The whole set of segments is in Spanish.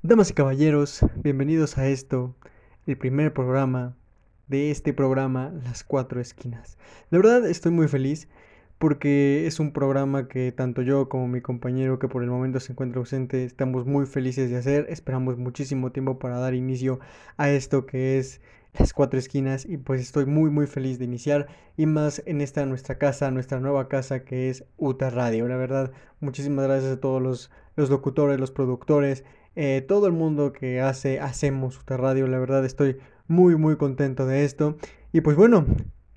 Damas y caballeros, bienvenidos a esto, el primer programa de este programa Las Cuatro Esquinas. De verdad estoy muy feliz porque es un programa que tanto yo como mi compañero que por el momento se encuentra ausente estamos muy felices de hacer. Esperamos muchísimo tiempo para dar inicio a esto que es Las Cuatro Esquinas y pues estoy muy muy feliz de iniciar y más en esta nuestra casa, nuestra nueva casa que es UTA Radio. La verdad, muchísimas gracias a todos los, los locutores, los productores eh, todo el mundo que hace, hacemos Radio, la verdad estoy muy muy contento de esto. Y pues bueno,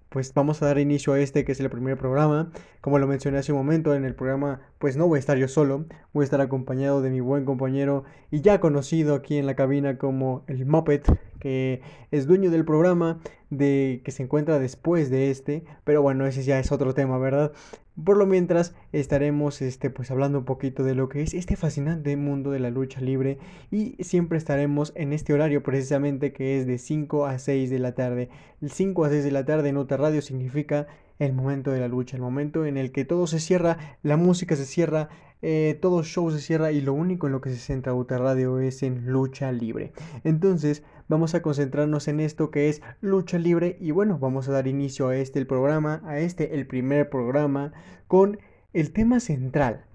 pues vamos a dar inicio a este que es el primer programa. Como lo mencioné hace un momento, en el programa pues no voy a estar yo solo, voy a estar acompañado de mi buen compañero y ya conocido aquí en la cabina como el Muppet, que es dueño del programa de que se encuentra después de este, pero bueno, ese ya es otro tema, ¿verdad? Por lo mientras estaremos este, pues hablando un poquito de lo que es este fascinante mundo de la lucha libre y siempre estaremos en este horario precisamente que es de 5 a 6 de la tarde. El 5 a 6 de la tarde en otra radio significa el momento de la lucha, el momento en el que todo se cierra, la música se cierra, eh, todo show se cierra y lo único en lo que se centra Uta Radio es en lucha libre. Entonces vamos a concentrarnos en esto que es lucha libre y bueno, vamos a dar inicio a este el programa, a este el primer programa con el tema central.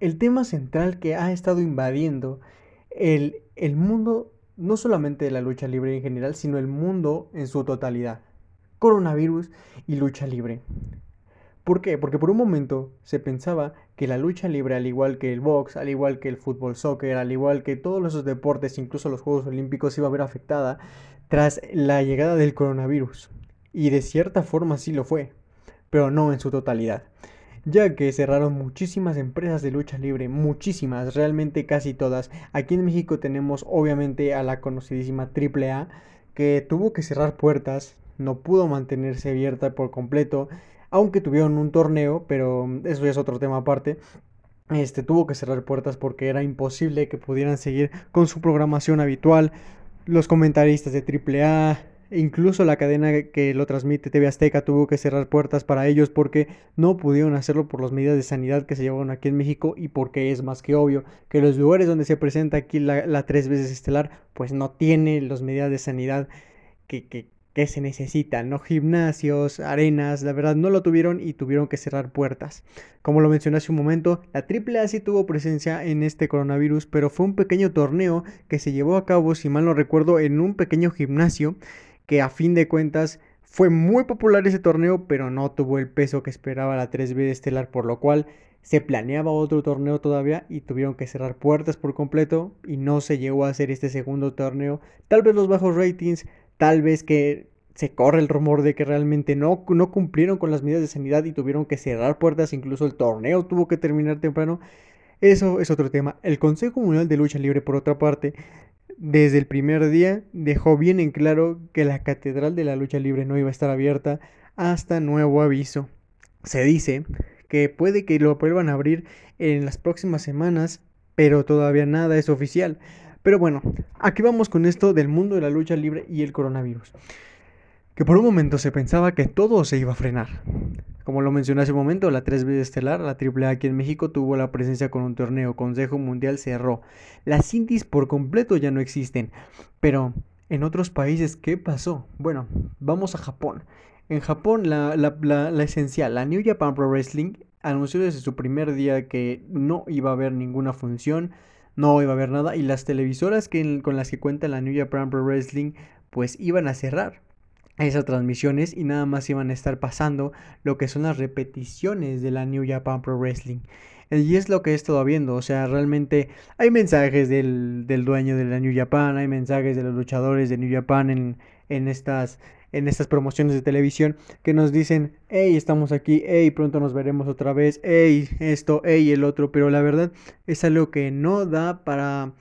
El tema central que ha estado invadiendo el, el mundo, no solamente de la lucha libre en general, sino el mundo en su totalidad. Coronavirus y lucha libre. ¿Por qué? Porque por un momento se pensaba que la lucha libre, al igual que el box, al igual que el fútbol soccer, al igual que todos esos deportes, incluso los Juegos Olímpicos, iba a ver afectada tras la llegada del coronavirus. Y de cierta forma sí lo fue, pero no en su totalidad. Ya que cerraron muchísimas empresas de lucha libre, muchísimas, realmente casi todas. Aquí en México tenemos obviamente a la conocidísima AAA, que tuvo que cerrar puertas, no pudo mantenerse abierta por completo aunque tuvieron un torneo, pero eso ya es otro tema aparte. Este tuvo que cerrar puertas porque era imposible que pudieran seguir con su programación habitual. Los comentaristas de AAA, incluso la cadena que lo transmite TV Azteca tuvo que cerrar puertas para ellos porque no pudieron hacerlo por las medidas de sanidad que se llevaron aquí en México y porque es más que obvio que los lugares donde se presenta aquí la, la tres veces estelar pues no tiene las medidas de sanidad que, que, que se necesitan, ¿no? Gimnasios, arenas, la verdad no lo tuvieron y tuvieron que cerrar puertas. Como lo mencioné hace un momento, la AAA sí tuvo presencia en este coronavirus, pero fue un pequeño torneo que se llevó a cabo, si mal no recuerdo, en un pequeño gimnasio que a fin de cuentas fue muy popular ese torneo, pero no tuvo el peso que esperaba la 3B de Estelar, por lo cual se planeaba otro torneo todavía y tuvieron que cerrar puertas por completo y no se llegó a hacer este segundo torneo. Tal vez los bajos ratings, Tal vez que se corre el rumor de que realmente no, no cumplieron con las medidas de sanidad y tuvieron que cerrar puertas, incluso el torneo tuvo que terminar temprano. Eso es otro tema. El Consejo Mundial de Lucha Libre, por otra parte, desde el primer día dejó bien en claro que la Catedral de la Lucha Libre no iba a estar abierta hasta nuevo aviso. Se dice que puede que lo vuelvan a abrir en las próximas semanas, pero todavía nada es oficial. Pero bueno, aquí vamos con esto del mundo de la lucha libre y el coronavirus. Que por un momento se pensaba que todo se iba a frenar. Como lo mencioné hace un momento, la 3B estelar, la AAA aquí en México, tuvo la presencia con un torneo. Consejo Mundial cerró. Las indies por completo ya no existen. Pero, en otros países, ¿qué pasó? Bueno, vamos a Japón. En Japón, la, la esencial, la New Japan Pro Wrestling, anunció desde su primer día que no iba a haber ninguna función no iba a haber nada y las televisoras que, con las que cuenta la New Japan Pro Wrestling pues iban a cerrar esas transmisiones y nada más iban a estar pasando lo que son las repeticiones de la New Japan Pro Wrestling. Y es lo que he estado viendo, o sea, realmente hay mensajes del, del dueño de la New Japan, hay mensajes de los luchadores de New Japan en, en estas en estas promociones de televisión que nos dicen, hey, estamos aquí, hey, pronto nos veremos otra vez, hey, esto, hey, el otro, pero la verdad es algo que no da para,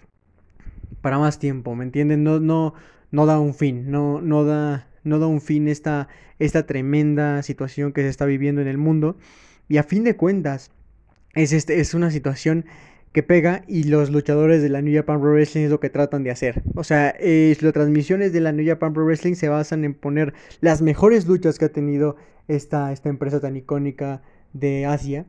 para más tiempo, ¿me entienden? No, no, no da un fin, no, no da, no da un fin esta, esta tremenda situación que se está viviendo en el mundo y a fin de cuentas es, este, es una situación que pega y los luchadores de la New Japan Pro Wrestling es lo que tratan de hacer. O sea, eh, las transmisiones de la New Japan Pro Wrestling se basan en poner las mejores luchas que ha tenido esta, esta empresa tan icónica de Asia.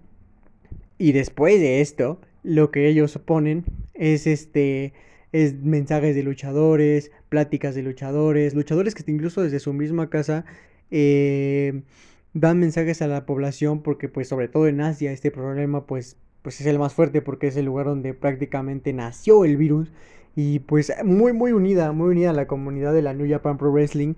Y después de esto, lo que ellos ponen es este es mensajes de luchadores, pláticas de luchadores, luchadores que incluso desde su misma casa eh, dan mensajes a la población porque pues sobre todo en Asia este problema pues pues es el más fuerte porque es el lugar donde prácticamente nació el virus y pues muy muy unida, muy unida a la comunidad de la New Japan Pro Wrestling,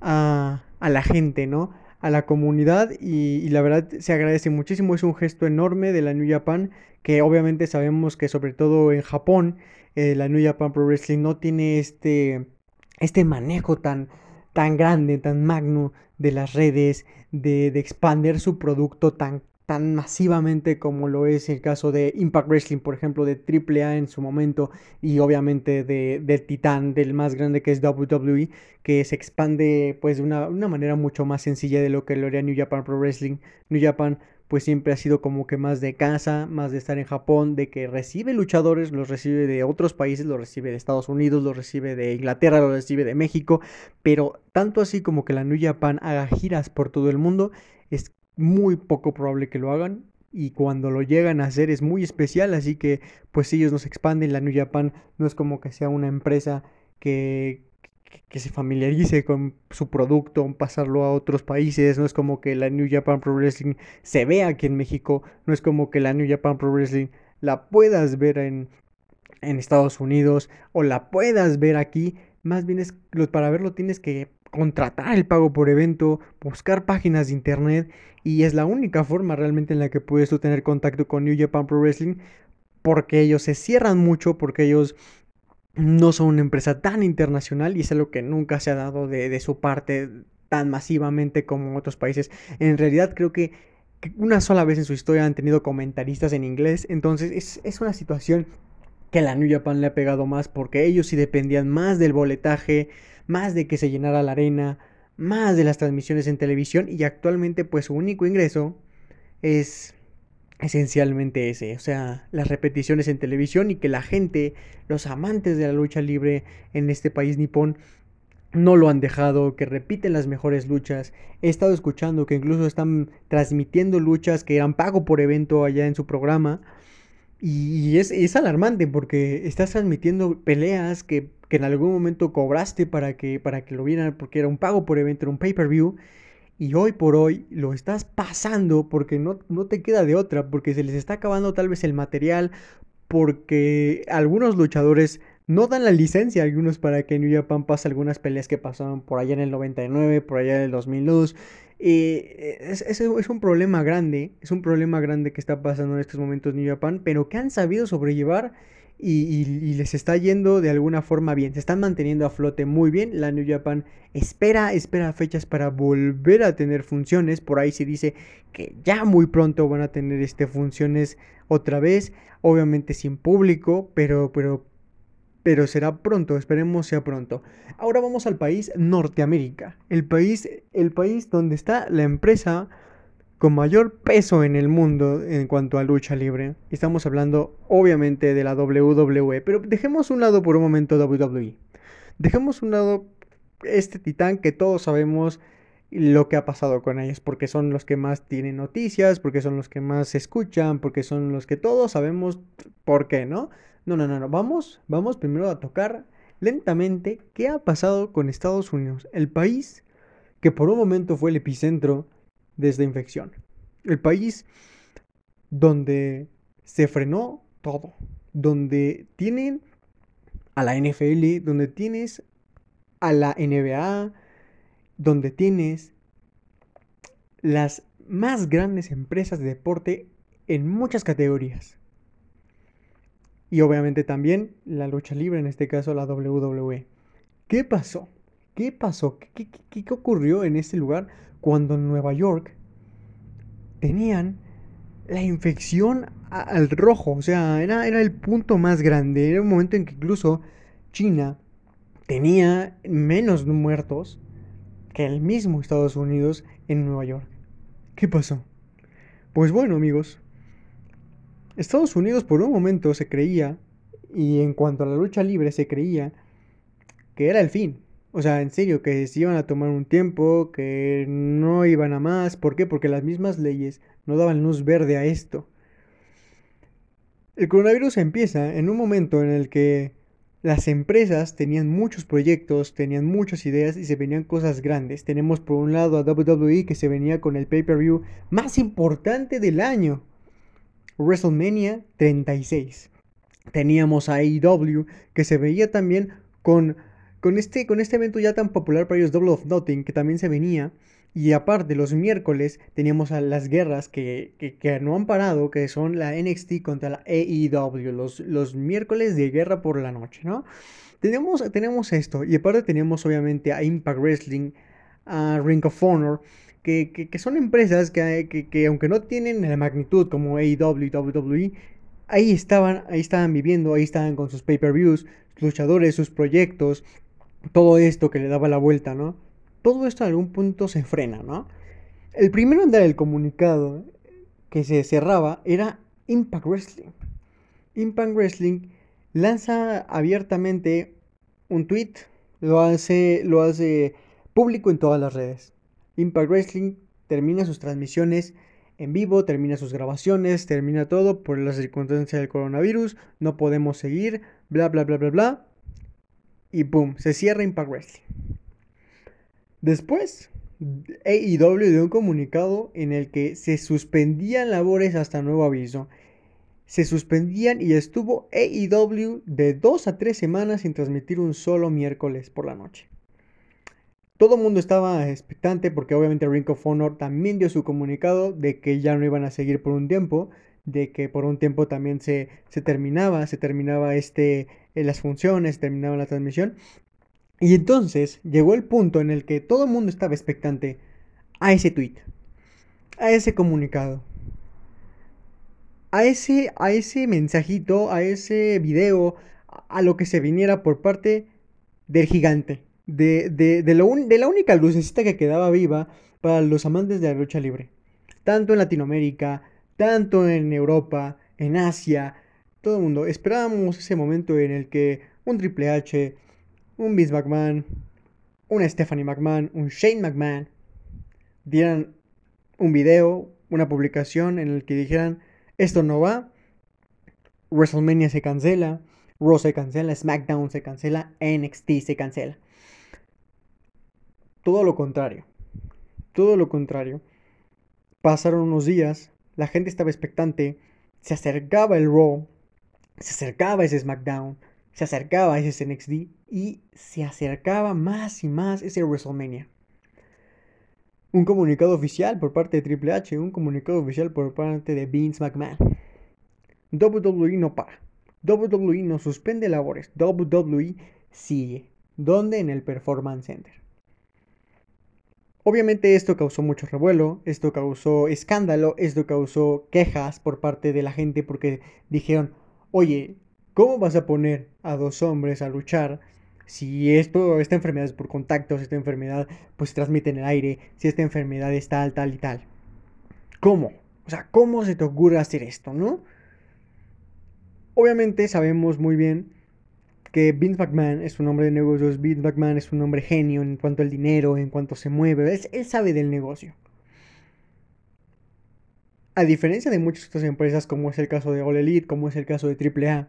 a, a la gente, ¿no? A la comunidad y, la verdad se agradece muchísimo, es un gesto enorme de la New Japan que obviamente sabemos que sobre todo en Japón eh, la New Japan Pro Wrestling no tiene este, este manejo tan, tan grande, tan magno de las redes, de, de expander su producto tan tan masivamente como lo es el caso de Impact Wrestling, por ejemplo, de AAA en su momento y obviamente de, del titán, del más grande que es WWE, que se expande pues de una, una, manera mucho más sencilla de lo que lo haría New Japan Pro Wrestling. New Japan pues siempre ha sido como que más de casa, más de estar en Japón, de que recibe luchadores, los recibe de otros países, los recibe de Estados Unidos, los recibe de Inglaterra, los recibe de México, pero tanto así como que la New Japan haga giras por todo el mundo, es muy poco probable que lo hagan y cuando lo llegan a hacer es muy especial, así que pues ellos nos expanden, la New Japan no es como que sea una empresa que, que se familiarice con su producto, pasarlo a otros países, no es como que la New Japan Pro Wrestling se vea aquí en México, no es como que la New Japan Pro Wrestling la puedas ver en, en Estados Unidos o la puedas ver aquí, más bien es para verlo tienes que contratar el pago por evento, buscar páginas de internet y es la única forma realmente en la que puedes tú tener contacto con New Japan Pro Wrestling porque ellos se cierran mucho, porque ellos no son una empresa tan internacional y es algo que nunca se ha dado de, su parte tan masivamente como otros países. En realidad creo que una sola vez en su historia han tenido comentaristas en inglés, entonces es, una situación que la New Japan le ha pegado más porque ellos sí dependían más del boletaje, más de que se llenara la arena, más de las transmisiones en televisión y actualmente pues su único ingreso es esencialmente ese, o sea, las repeticiones en televisión y que la gente, los amantes de la lucha libre en este país nipón, no lo han dejado, que repiten las mejores luchas. He estado escuchando que incluso están transmitiendo luchas que eran pago por evento allá en su programa. Y es, alarmante porque estás transmitiendo peleas que, que, en algún momento cobraste para que, para que lo vieran porque era un pago por evento, era un pay-per-view y hoy por hoy lo estás pasando porque no, no te queda de otra, porque se les está acabando tal vez el material, porque algunos luchadores no dan la licencia algunos para que New Japan pase algunas peleas que pasaron por allá en el 99, por allá en el 2002. Eh, es, es, es, un problema grande, es un problema grande que está pasando en estos momentos New Japan, pero que han sabido sobrellevar y, les está yendo de alguna forma bien. Se están manteniendo a flote muy bien. La New Japan espera, espera fechas para volver a tener funciones. Por ahí se dice que ya muy pronto van a tener este, funciones otra vez. Obviamente sin público, pero, pero, pero será pronto. Esperemos sea pronto. Ahora vamos al país Norteamérica. El país, el país donde está la empresa con mayor peso en el mundo en cuanto a lucha libre. Estamos hablando obviamente de la WWE, pero dejemos un lado por un momento WWE. Dejemos un lado este titán que todos sabemos lo que ha pasado con ellos, porque son los que más tienen noticias, porque son los que más escuchan, porque son los que todos sabemos por qué, ¿no? No, no, no, no. Vamos, vamos primero a tocar lentamente qué ha pasado con Estados Unidos, el país que por un momento fue el epicentro de infección. El país donde se frenó todo, donde tienen a la NFL, donde tienes a la NBA, donde tienes las más grandes empresas de deporte en muchas categorías. Y obviamente también la lucha libre, en este caso la WWE. ¿Qué pasó? ¿Qué pasó? ¿Qué, qué, qué ocurrió en este lugar cuando en Nueva York tenían la infección al rojo, o sea, era, era el punto más grande, era un momento en que incluso China tenía menos muertos que el mismo Estados Unidos en Nueva York. ¿Qué pasó? Pues bueno amigos, Estados Unidos por un momento se creía, y en cuanto a la lucha libre se creía, que era el fin, o sea, en serio, que se iban a tomar un tiempo, que no iban a más. ¿Por qué? Porque las mismas leyes no daban luz verde a esto. El coronavirus empieza en un momento en el que las empresas tenían muchos proyectos, tenían muchas ideas y se venían cosas grandes. Tenemos por un lado a WWE que se venía con el pay-per-view más importante del año, WrestleMania 36. Teníamos a AEW que se veía también con, con, este, con este evento ya tan popular para ellos, Double of Nothing, que también se venía. Y aparte, los miércoles teníamos a las guerras que, no han parado, que son la NXT contra la AEW, los, los miércoles de guerra por la noche, ¿no? Tenemos, tenemos esto, y aparte tenemos obviamente a Impact Wrestling, a Ring of Honor, que, son empresas que, que, aunque no tienen la magnitud como AEW y WWE, ahí estaban, ahí estaban viviendo, ahí estaban con sus pay-per-views, luchadores, sus proyectos, todo esto que le daba la vuelta, ¿no? todo esto en algún punto se frena, ¿no? El primero en dar el comunicado que se cerraba era Impact Wrestling. Impact Wrestling lanza abiertamente un tweet, lo hace, lo hace público en todas las redes. Impact Wrestling termina sus transmisiones en vivo, termina sus grabaciones, termina todo por las circunstancias del coronavirus, no podemos seguir, bla bla bla bla bla. Y boom, se cierra Impact Wrestling. Después, AEW dio un comunicado en el que se suspendían labores hasta nuevo aviso. Se suspendían y estuvo AEW de dos a tres semanas sin transmitir un solo miércoles por la noche. Todo el mundo estaba expectante porque obviamente Ring of Honor también dio su comunicado de que ya no iban a seguir por un tiempo, de que por un tiempo también se, se terminaba, se terminaba este, eh, las funciones, terminaba la transmisión. Y entonces llegó el punto en el que todo el mundo estaba expectante a ese tweet, a ese comunicado, a ese, a ese mensajito, a ese video, a lo que se viniera por parte del gigante, de, de, de, de la única lucecita que quedaba viva para los amantes de la lucha libre, tanto en Latinoamérica, tanto en Europa, en Asia, todo el mundo. Esperábamos ese momento en el que un Triple H, un Vince McMahon, una Stephanie McMahon, un Shane McMahon, dieran un video, una publicación en el que dijeran, esto no va, WrestleMania se cancela, Raw se cancela, SmackDown se cancela, NXT se cancela. Todo lo contrario, todo lo contrario. Pasaron unos días, la gente estaba expectante, se acercaba el Raw, se acercaba ese SmackDown, se acercaba ese NXT y se acercaba más y más ese WrestleMania. Un comunicado oficial por parte de Triple H, un comunicado oficial por parte de Vince McMahon. WWE no para. WWE no suspende labores. WWE sigue. ¿Dónde? En el Performance Center. Obviamente esto causó mucho revuelo, esto causó escándalo, esto causó quejas por parte de la gente porque dijeron, oye, ¿Cómo vas a poner a dos hombres a luchar si esto, esta enfermedad es por contacto, si esta enfermedad pues se transmite en el aire, si esta enfermedad es tal, tal y tal? ¿Cómo? O sea, ¿cómo se te ocurre hacer esto, no? Obviamente sabemos muy bien que Vince McMahon es un hombre de negocios, Vince McMahon es un hombre genio en cuanto al dinero, en cuanto se mueve, él, él sabe del negocio. A diferencia de muchas otras empresas, como es el caso de All Elite, como es el caso de AAA,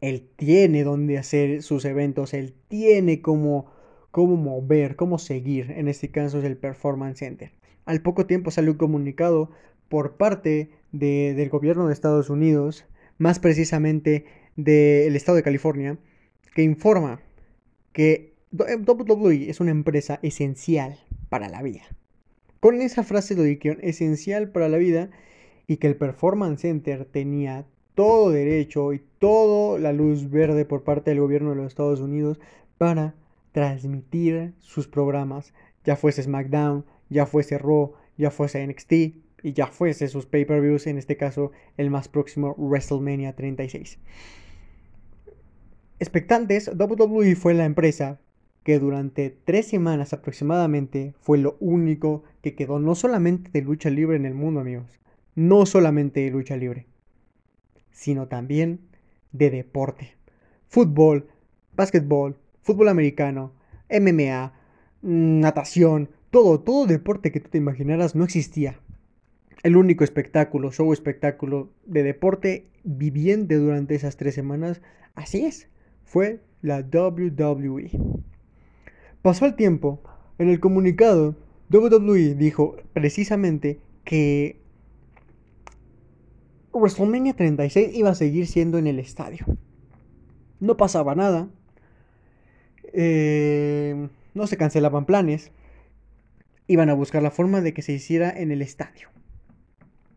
él tiene dónde hacer sus eventos, él tiene cómo, cómo mover, cómo seguir. En este caso es el Performance Center. Al poco tiempo salió un comunicado por parte del gobierno de Estados Unidos, más precisamente del estado de California, que informa que WWE es una empresa esencial para la vida. Con esa frase lo dijeron, esencial para la vida, y que el Performance Center tenía todo derecho y toda la luz verde por parte del gobierno de los Estados Unidos para transmitir sus programas, ya fuese SmackDown, ya fuese Raw, ya fuese NXT y ya fuese sus pay-per-views, en este caso el más próximo WrestleMania 36. Expectantes, WWE fue la empresa que durante tres semanas aproximadamente fue lo único que quedó no solamente de lucha libre en el mundo, amigos, no solamente de lucha libre, sino también de deporte. Fútbol, básquetbol, fútbol americano, MMA, natación, todo, todo deporte que tú te imaginaras no existía. el único espectáculo, show espectáculo de deporte viviente durante esas tres semanas, así es, fue la WWE. Pasó el tiempo, en el comunicado, WWE dijo precisamente que WrestleMania 36 iba a seguir siendo en el estadio. No pasaba nada. Eh, no se cancelaban planes. Iban a buscar la forma de que se hiciera en el estadio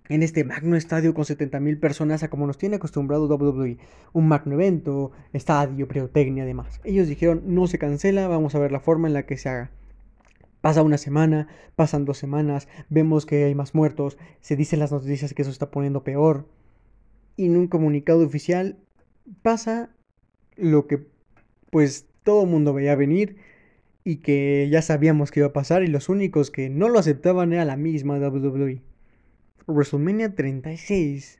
en este magno estadio con 70.000 personas a como nos tiene acostumbrado WWE. Un magno evento, estadio, pirotecnia, además. Ellos dijeron, no se cancela, vamos a ver la forma en la que se haga. Pasa una semana, pasan dos semanas, vemos que hay más muertos, se dicen las noticias que eso está poniendo peor. Y en un comunicado oficial pasa lo que pues todo mundo veía venir y que ya sabíamos que iba a pasar y los únicos que no lo aceptaban era la misma WWE. WrestleMania 36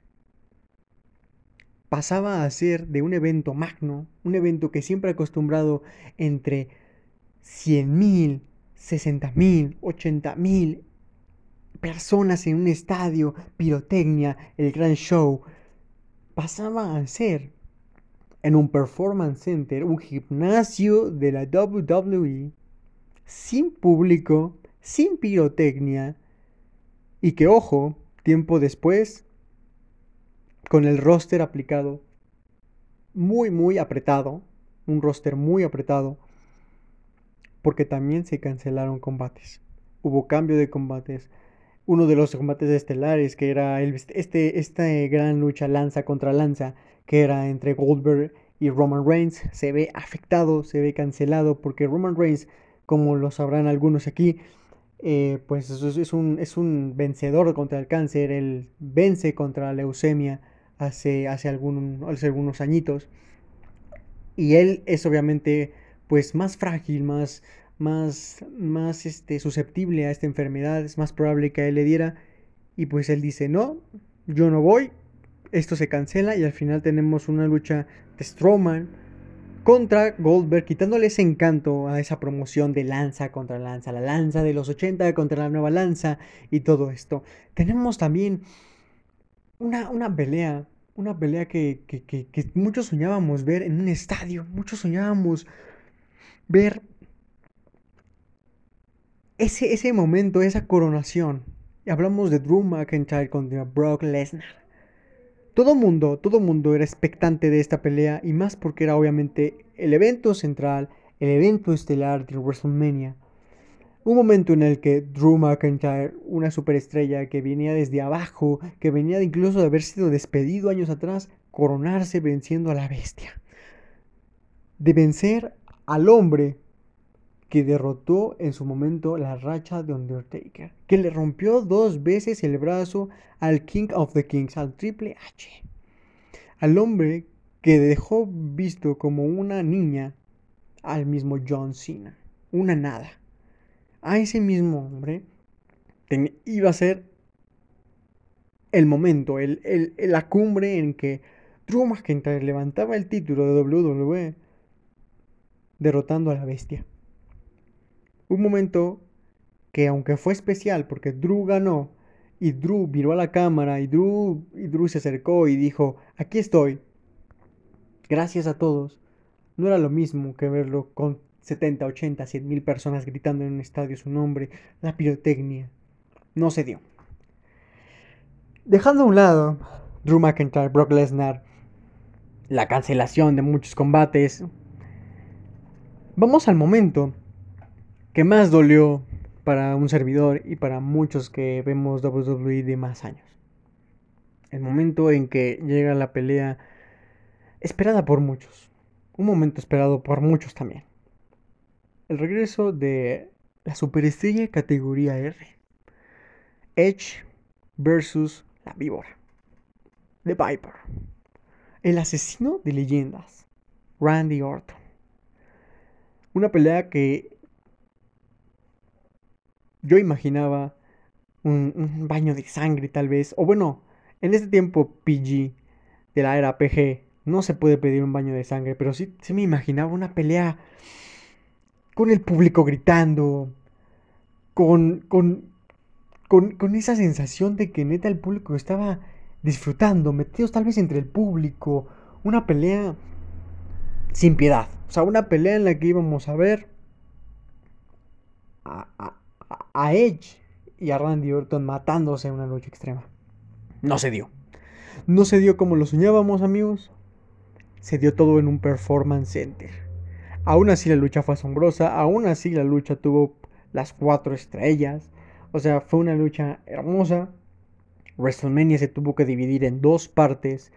pasaba a ser de un evento magno, un evento que siempre ha acostumbrado entre 100.000, 60.000, 80.000 personas en un estadio, pirotecnia, el gran show, pasaba a ser en un performance center, un gimnasio de la WWE, sin público, sin pirotecnia, y que, ojo, Tiempo después, con el roster aplicado, muy, muy apretado, un roster muy apretado, porque también se cancelaron combates. Hubo cambio de combates. Uno de los combates estelares, que era este, esta gran lucha lanza contra lanza, que era entre Goldberg y Roman Reigns, se ve afectado, se ve cancelado, porque Roman Reigns, como lo sabrán algunos aquí, eh, pues es un, es un vencedor contra el cáncer, él vence contra la leucemia hace, hace, hace algunos añitos. Y él es obviamente pues más frágil, más, más, más este, susceptible a esta enfermedad, es más probable que a él le diera. Y pues él dice, no, yo no voy, esto se cancela y al final tenemos una lucha de Strowman contra Goldberg, quitándole ese encanto a esa promoción de lanza contra lanza, la lanza de los 80 contra la nueva lanza y todo esto. Tenemos también una, una pelea, una pelea que, muchos soñábamos ver en un estadio, muchos soñábamos ver ese, ese momento, esa coronación. Y hablamos de Drew McIntyre contra Brock Lesnar. Todo mundo, todo mundo era expectante de esta pelea y más porque era obviamente el evento central, el evento estelar de WrestleMania. Un momento en el que Drew McIntyre, una superestrella que venía desde abajo, que venía incluso de haber sido despedido años atrás, coronarse venciendo a la bestia. De vencer al hombre que derrotó en su momento la racha de Undertaker, que le rompió dos veces el brazo al King of the Kings, al Triple H, al hombre que dejó visto como una niña al mismo John Cena, una nada. A ese mismo hombre iba a ser el momento, el, la cumbre en que Drew McIntyre levantaba el título de WWE derrotando a la bestia. Un momento que aunque fue especial porque Drew ganó y Drew viró a la cámara y Drew, y Drew se acercó y dijo, aquí estoy, gracias a todos, no era lo mismo que verlo con 70, 80, 100 mil personas gritando en un estadio su nombre, la pirotecnia, no se dio. Dejando a un lado Drew McIntyre, Brock Lesnar, la cancelación de muchos combates, vamos al momento que más dolió para un servidor y para muchos que vemos WWE de más años. El momento en que llega la pelea esperada por muchos. Un momento esperado por muchos también. El regreso de la superestrella categoría R. Edge versus la víbora. The Viper. El asesino de leyendas. Randy Orton. Una pelea que yo imaginaba un, baño de sangre tal vez, o bueno, en este tiempo PG de la era PG no se puede pedir un baño de sangre, pero sí, me imaginaba una pelea con el público gritando, con, con, con, esa sensación de que neta el público estaba disfrutando, metidos tal vez entre el público, una pelea sin piedad. O sea, una pelea en la que íbamos a ver Edge y a Randy Orton matándose en una lucha extrema. No se dio. No se dio como lo soñábamos, amigos. Se dio todo en un performance center. Aún así la lucha fue asombrosa, aún así la lucha tuvo las cuatro estrellas. O sea, fue una lucha hermosa. WrestleMania se tuvo que dividir en dos partes.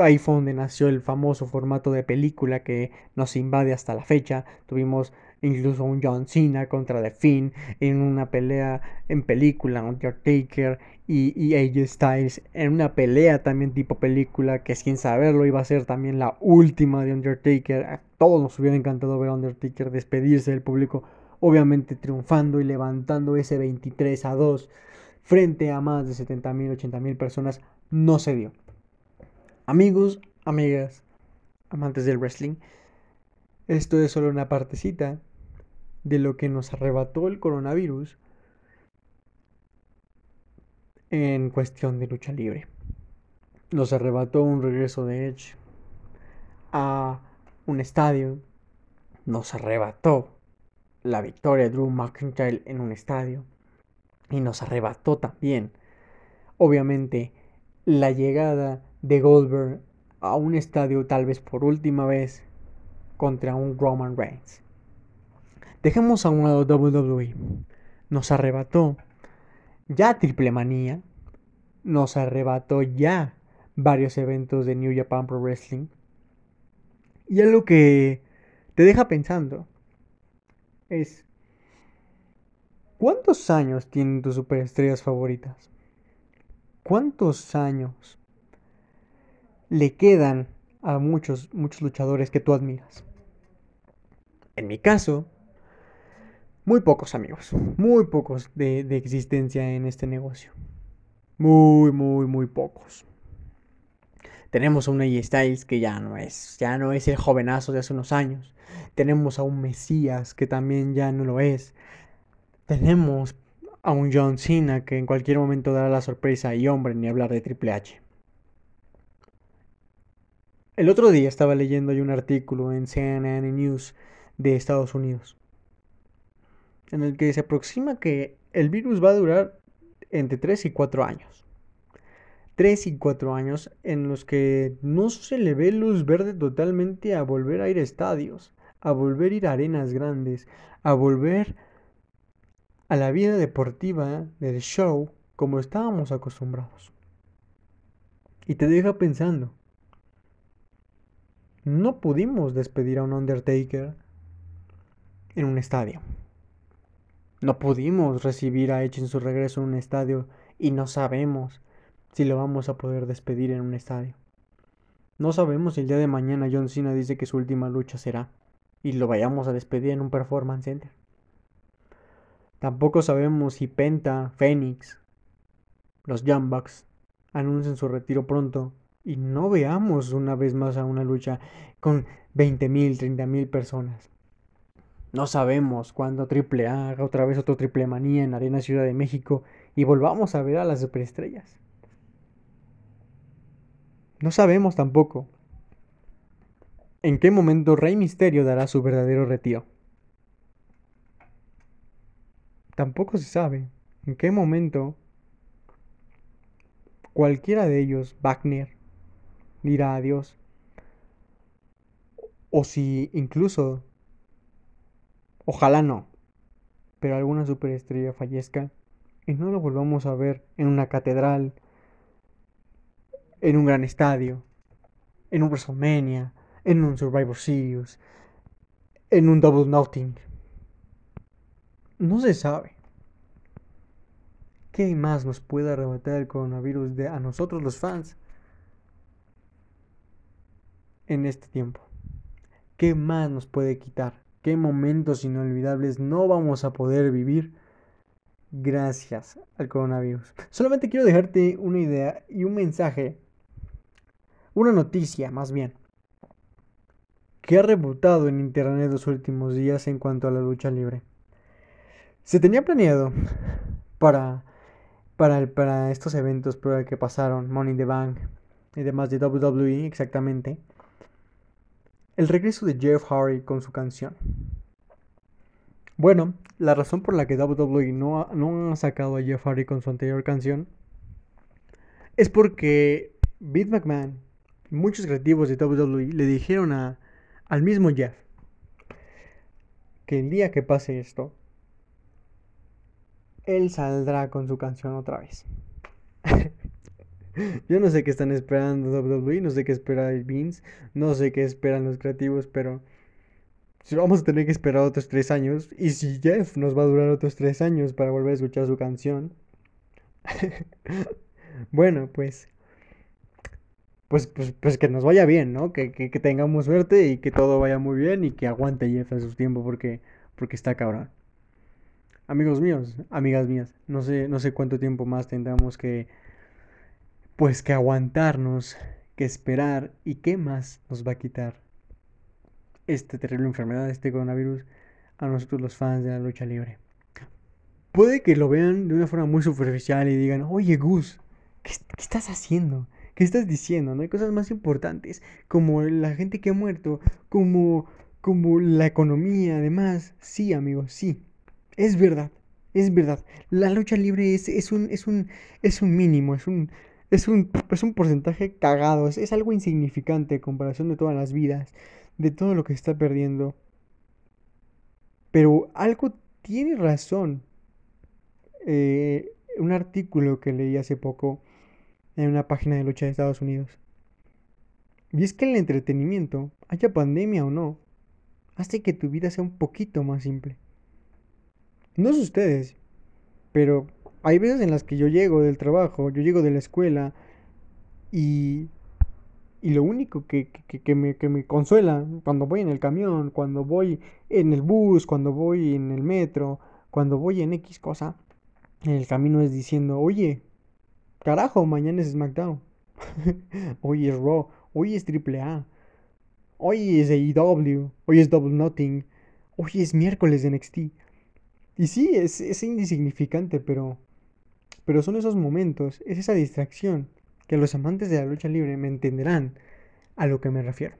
Ahí fue donde nació el famoso formato de película que nos invade hasta la fecha. Tuvimos incluso un John Cena contra The Finn en una pelea en película, Undertaker y, y AJ Styles en una pelea también tipo película que sin saberlo iba a ser también la última de Undertaker. A todos nos hubiera encantado ver a Undertaker despedirse del público, obviamente triunfando y levantando ese 23 a 2 frente a más de 70 mil, 80 mil personas. No se dio. Amigos, amigas, amantes del wrestling, esto es solo una partecita de lo que nos arrebató el coronavirus en cuestión de lucha libre. Nos arrebató un regreso de Edge a un estadio. Nos arrebató la victoria de Drew McIntyre en un estadio. Y nos arrebató también, obviamente, la llegada de Goldberg a un estadio tal vez por última vez contra un Roman Reigns. Dejemos a un lado WWE. Nos arrebató ya Triple Manía. Nos arrebató ya varios eventos de New Japan Pro Wrestling. Y algo que te deja pensando es, ¿cuántos años tienen tus superestrellas favoritas? ¿Cuántos años le quedan a muchos, muchos luchadores que tú admiras? En mi caso, muy pocos amigos, muy pocos de, existencia en este negocio. Muy, muy, muy pocos. Tenemos a un AJ Styles que ya no es, ya no es el jovenazo de hace unos años. Tenemos a un Mesías que también ya no lo es. Tenemos a un John Cena que en cualquier momento dará la sorpresa y hombre, ni hablar de Triple H. El otro día estaba leyendo un artículo en CNN News de Estados Unidos en el que se aproxima que el virus va a durar entre 3 y 4 años. 3 y 4 años en los que no se le ve luz verde totalmente a volver a ir a estadios, a volver a ir a arenas grandes, a volver a la vida deportiva del show como estábamos acostumbrados. Y te deja pensando, no pudimos despedir a un Undertaker en un estadio. No pudimos recibir a Edge en su regreso en un estadio y no sabemos si lo vamos a poder despedir en un estadio. No sabemos si el día de mañana John Cena dice que su última lucha será y lo vayamos a despedir en un performance center. Tampoco sabemos si Penta, Phoenix, los Young Bucks anuncian su retiro pronto y no veamos una vez más a una lucha con 20.000, 30.000 personas. No sabemos cuándo Triple A haga otra vez otro Triple Manía en Arena Ciudad de México y volvamos a ver a las superestrellas. No sabemos tampoco en qué momento Rey Misterio dará su verdadero retiro. Tampoco se sabe en qué momento cualquiera de ellos, Wagner, dirá adiós. O si incluso Ojalá no. Pero alguna superestrella fallezca y no lo volvamos a ver en una catedral, en un gran estadio, en un WrestleMania, en un Survivor Series, en un Double Nothing. No se sabe. ¿Qué más nos puede arrebatar el coronavirus de a nosotros los fans en este tiempo? ¿Qué más nos puede quitar? Qué momentos inolvidables no vamos a poder vivir gracias al coronavirus. Solamente quiero dejarte una idea y un mensaje, una noticia más bien, que ha rebotado en internet los últimos días en cuanto a la lucha libre. Se tenía planeado para para, para estos eventos que pasaron, Money in the Bank y demás de WWE exactamente, el regreso de Jeff Hardy con su canción. Bueno, la razón por la que WWE no ha, no sacado a Jeff Hardy con su anterior canción es porque Vince McMahon, muchos creativos de WWE le dijeron al mismo Jeff que el día que pase esto, él saldrá con su canción otra vez. Yo no sé qué están esperando WWE, no sé qué espera Vince, no sé qué esperan los creativos, pero vamos a tener que esperar otros tres años. Y si Jeff nos va a durar otros tres años para volver a escuchar su canción. bueno, pues, pues. Pues, pues, que nos vaya bien, ¿no? Que, que, tengamos suerte y que todo vaya muy bien y que aguante Jeff a su tiempo porque, porque está cabrón. Amigos míos, amigas mías, no sé, no sé cuánto tiempo más tendremos que, pues que aguantarnos, que esperar y qué más nos va a quitar esta terrible enfermedad, este coronavirus, a nosotros los fans de la lucha libre. Puede que lo vean de una forma muy superficial y digan, oye Gus, ¿qué, estás haciendo? ¿Qué estás diciendo? No hay cosas más importantes como la gente que ha muerto, como, como la economía, además. Sí, amigos, sí. Es verdad, es verdad. La lucha libre es, es, un, es, un, es un mínimo, es un, es un, es un porcentaje cagado, es, es algo insignificante en comparación de todas las vidas, de todo lo que se está perdiendo. Pero algo tiene razón. Eh, un artículo que leí hace poco en una página de lucha de Estados Unidos. Y es que el entretenimiento, haya pandemia o no, hace que tu vida sea un poquito más simple. No sé ustedes, pero hay veces en las que yo llego del trabajo, yo llego de la escuela y y lo único que, me, que, me, consuela cuando voy en el camión, cuando voy en el bus, cuando voy en el metro, cuando voy en X cosa, en el camino es diciendo, oye, carajo, mañana es SmackDown. hoy es Raw, hoy es AAA. Hoy es AEW, hoy es Double Nothing, hoy es miércoles de NXT. Y sí, es, es insignificante, pero, pero son esos momentos, es esa distracción que los amantes de la lucha libre me entenderán a lo que me refiero.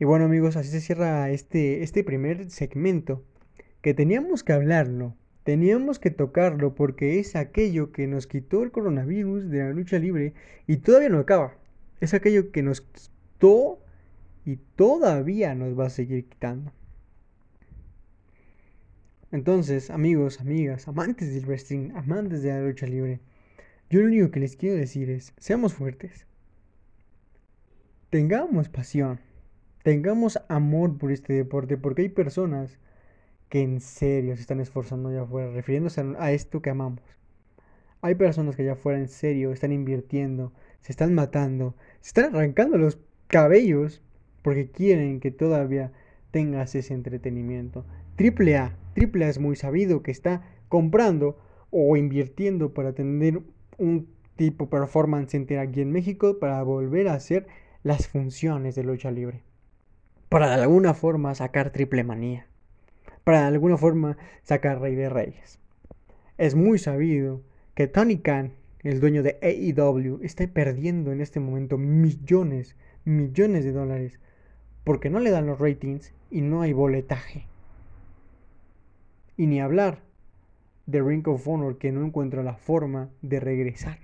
Y bueno amigos, así se cierra este, este primer segmento, que teníamos que hablarlo, teníamos que tocarlo porque es aquello que nos quitó el coronavirus de la lucha libre y todavía no acaba. Es aquello que nos quitó y todavía nos va a seguir quitando. Entonces, amigos, amigas, amantes del wrestling, amantes de la lucha libre, yo lo único que les quiero decir es, seamos fuertes. Tengamos pasión. Tengamos amor por este deporte, porque hay personas que en serio se están esforzando allá afuera, refiriéndose a esto que amamos. Hay personas que allá afuera en serio están invirtiendo, se están matando, se están arrancando los cabellos porque quieren que todavía tengas ese entretenimiento. Triple A, Triple es muy sabido que está comprando o invirtiendo para tener un tipo performance center aquí en México para volver a hacer las funciones de lucha libre. Para de alguna forma sacar triple manía. Para de alguna forma sacar Rey de Reyes. Es muy sabido que Tony Khan, el dueño de AEW, está perdiendo en este momento millones, millones de dólares porque no le dan los ratings y no hay boletaje. Y ni hablar de Ring of Honor que no encuentra la forma de regresar.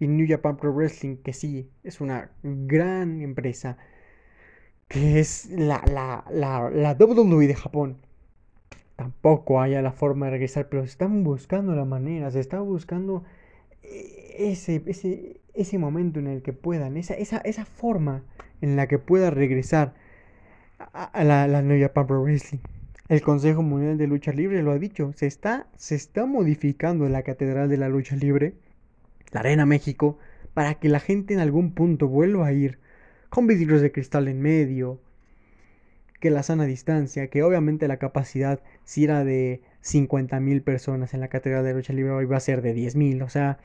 Y New Japan Pro Wrestling, que sí, es una gran empresa, que es la, la, la, la WWE de Japón. Tampoco haya la forma de regresar, pero se están buscando la manera, se está buscando eh, ese, ese, ese momento en el que puedan, esa, esa, esa forma en la que pueda regresar a, la, la New Japan Pro Wrestling. El Consejo Mundial de Lucha Libre lo ha dicho, se está, se está modificando la Catedral de la Lucha Libre, la Arena México, para que la gente en algún punto vuelva a ir con vidrios de cristal en medio, que la sana distancia, que obviamente la capacidad si era de 50.000 personas en la Catedral de Lucha Libre hoy va a ser de 10.000, o sea,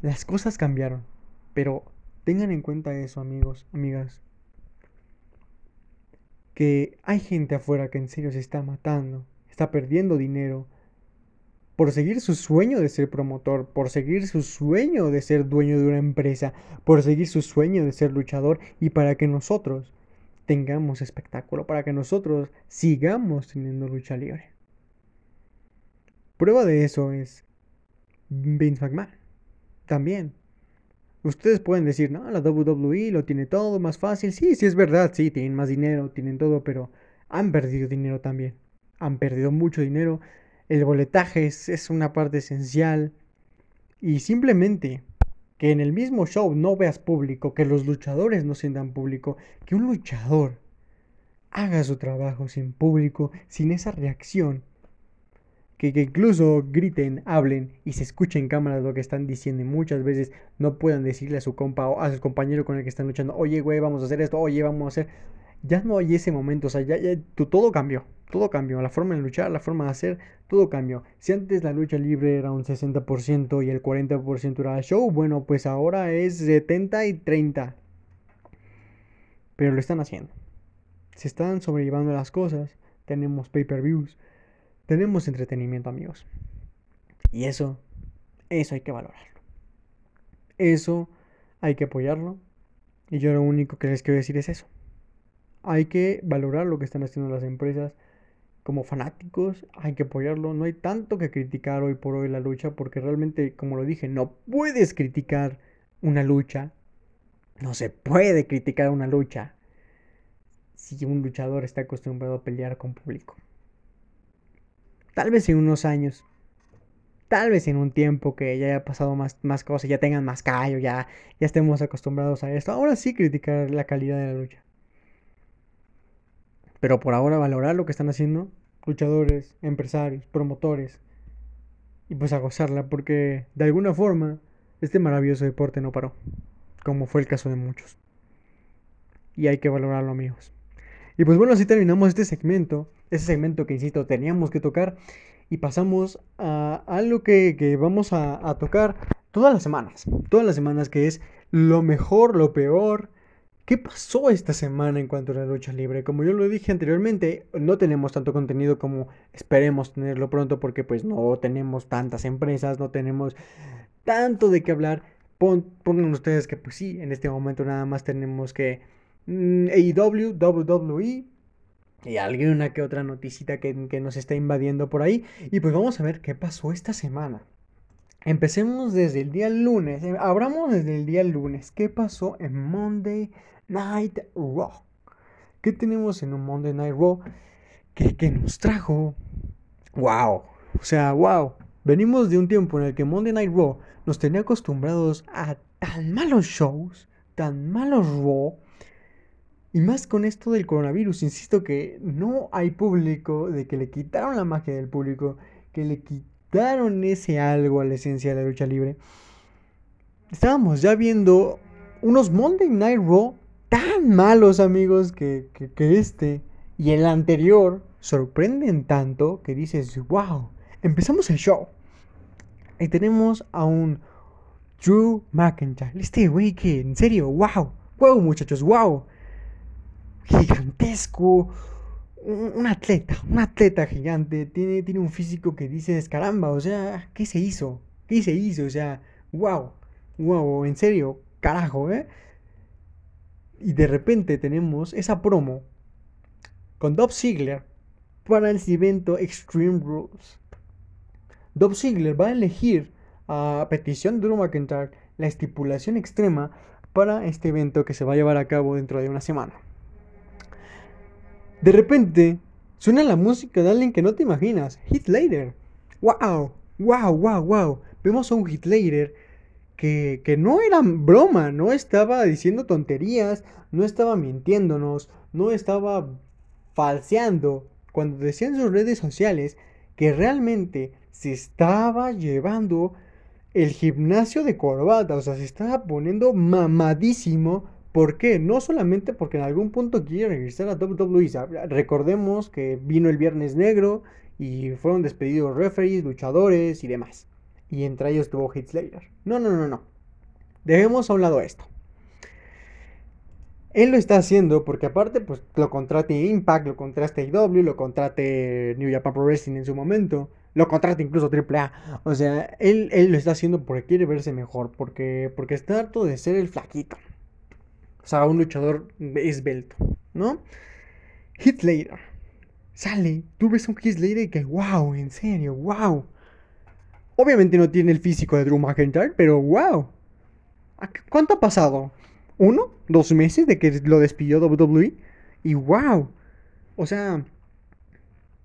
las cosas cambiaron, pero tengan en cuenta eso amigos, amigas, que hay gente afuera que en serio se está matando, está perdiendo dinero por seguir su sueño de ser promotor, por seguir su sueño de ser dueño de una empresa, por seguir su sueño de ser luchador y para que nosotros tengamos espectáculo, para que nosotros sigamos teniendo lucha libre. Prueba de eso es Vince McMahon. También. Ustedes pueden decir, no, la WWE lo tiene todo más fácil. Sí, sí es verdad, sí, tienen más dinero, tienen todo, pero han perdido dinero también. Han perdido mucho dinero. El boletaje es, es una parte esencial. Y simplemente que en el mismo show no veas público, que los luchadores no sientan público, que un luchador haga su trabajo sin público, sin esa reacción, que, incluso griten, hablen y se escuchen en cámaras lo que están diciendo y muchas veces no puedan decirle a su compa o a su compañero con el que están luchando, oye güey, vamos a hacer esto, oye, vamos a hacer... Ya no hay ese momento, o sea, ya, ya todo cambió, todo cambió, la forma de luchar, la forma de hacer, todo cambió. Si antes la lucha libre era un 60% y el 40% era show, bueno, pues ahora es 70 y 30. Pero lo están haciendo. Se están sobrellevando las cosas, tenemos pay-per-views, tenemos entretenimiento, amigos. Y eso, eso hay que valorarlo. Eso hay que apoyarlo. Y yo lo único que les quiero decir es eso. Hay que valorar lo que están haciendo las empresas como fanáticos. Hay que apoyarlo. No hay tanto que criticar hoy por hoy la lucha porque realmente, como lo dije, no puedes criticar una lucha. No se puede criticar una lucha si un luchador está acostumbrado a pelear con público. Tal vez en unos años. Tal vez en un tiempo que ya haya pasado más, más cosas, ya tengan más callo, ya, ya estemos acostumbrados a esto. Ahora sí criticar la calidad de la lucha. Pero por ahora valorar lo que están haciendo luchadores, empresarios, promotores. Y pues a gozarla porque de alguna forma este maravilloso deporte no paró. Como fue el caso de muchos. Y hay que valorarlo amigos. Y pues bueno, así terminamos este segmento, ese segmento que, insisto, teníamos que tocar y pasamos a algo que, que vamos a, a, tocar todas las semanas, todas las semanas que es lo mejor, lo peor. ¿Qué pasó esta semana en cuanto a la lucha libre? Como yo lo dije anteriormente, no tenemos tanto contenido como esperemos tenerlo pronto porque pues no tenemos tantas empresas, no tenemos tanto de qué hablar. pongan ustedes que pues sí, en este momento nada más tenemos que Mm, AEW, WWE y alguna que otra noticita que, nos está invadiendo por ahí. Y pues vamos a ver qué pasó esta semana. Empecemos desde el día lunes. Eh, abramos desde el día lunes. ¿Qué pasó en Monday Night Raw? ¿Qué tenemos en un Monday Night Raw? Que, nos trajo. ¡Wow! O sea, wow. Venimos de un tiempo en el que Monday Night Raw nos tenía acostumbrados a tan malos shows, tan malos Raw, y más con esto del coronavirus, insisto que no hay público, de que le quitaron la magia del público, que le quitaron ese algo a la esencia de la lucha libre. Estábamos ya viendo unos Monday Night Raw tan malos, amigos, que, que, este y el anterior sorprenden tanto que dices, wow, empezamos el show. Y tenemos a un Drew McIntyre. Este güey que, en serio, wow, wow, muchachos, wow gigantesco, un, atleta, un atleta gigante, tiene, tiene un físico que dices, caramba, o sea, ¿qué se hizo? ¿Qué se hizo? O sea, wow, wow, en serio, carajo, ¿eh? Y de repente tenemos esa promo con Dob Ziggler para el evento Extreme Rules. Dob Ziggler va a elegir a petición de Drew McIntyre la estipulación extrema para este evento que se va a llevar a cabo dentro de una semana. De repente, suena la música de alguien que no te imaginas, Hitler. ¡Wow! ¡Wow! ¡Wow! ¡Wow! Vemos a un Hitler que, que no era broma, no estaba diciendo tonterías, no estaba mintiéndonos, no estaba falseando cuando decía en sus redes sociales que realmente se estaba llevando el gimnasio de corbata, o sea, se estaba poniendo mamadísimo ¿Por qué? No solamente porque en algún punto quiere regresar a WWE. Recordemos que vino el Viernes Negro y fueron despedidos referees, luchadores y demás. Y entre ellos tuvo Heath Slater. No, no, no, no. Dejemos a un lado esto. Él lo está haciendo porque aparte pues lo contrate Impact, lo contraste AEW, lo contrate New Japan Pro Wrestling en su momento. lo contrata incluso AAA. O sea, él, él lo está haciendo porque quiere verse mejor, porque, porque está harto de ser el flaquito. O sea, un luchador esbelto, ¿no? Hitler sale, tú ves un Hitler y que, wow, en serio, wow. Obviamente no tiene el físico de Drew McIntyre, pero wow. ¿Cuánto ha pasado? ¿Uno? ¿Dos meses de que lo despidió WWE? Y wow. O sea,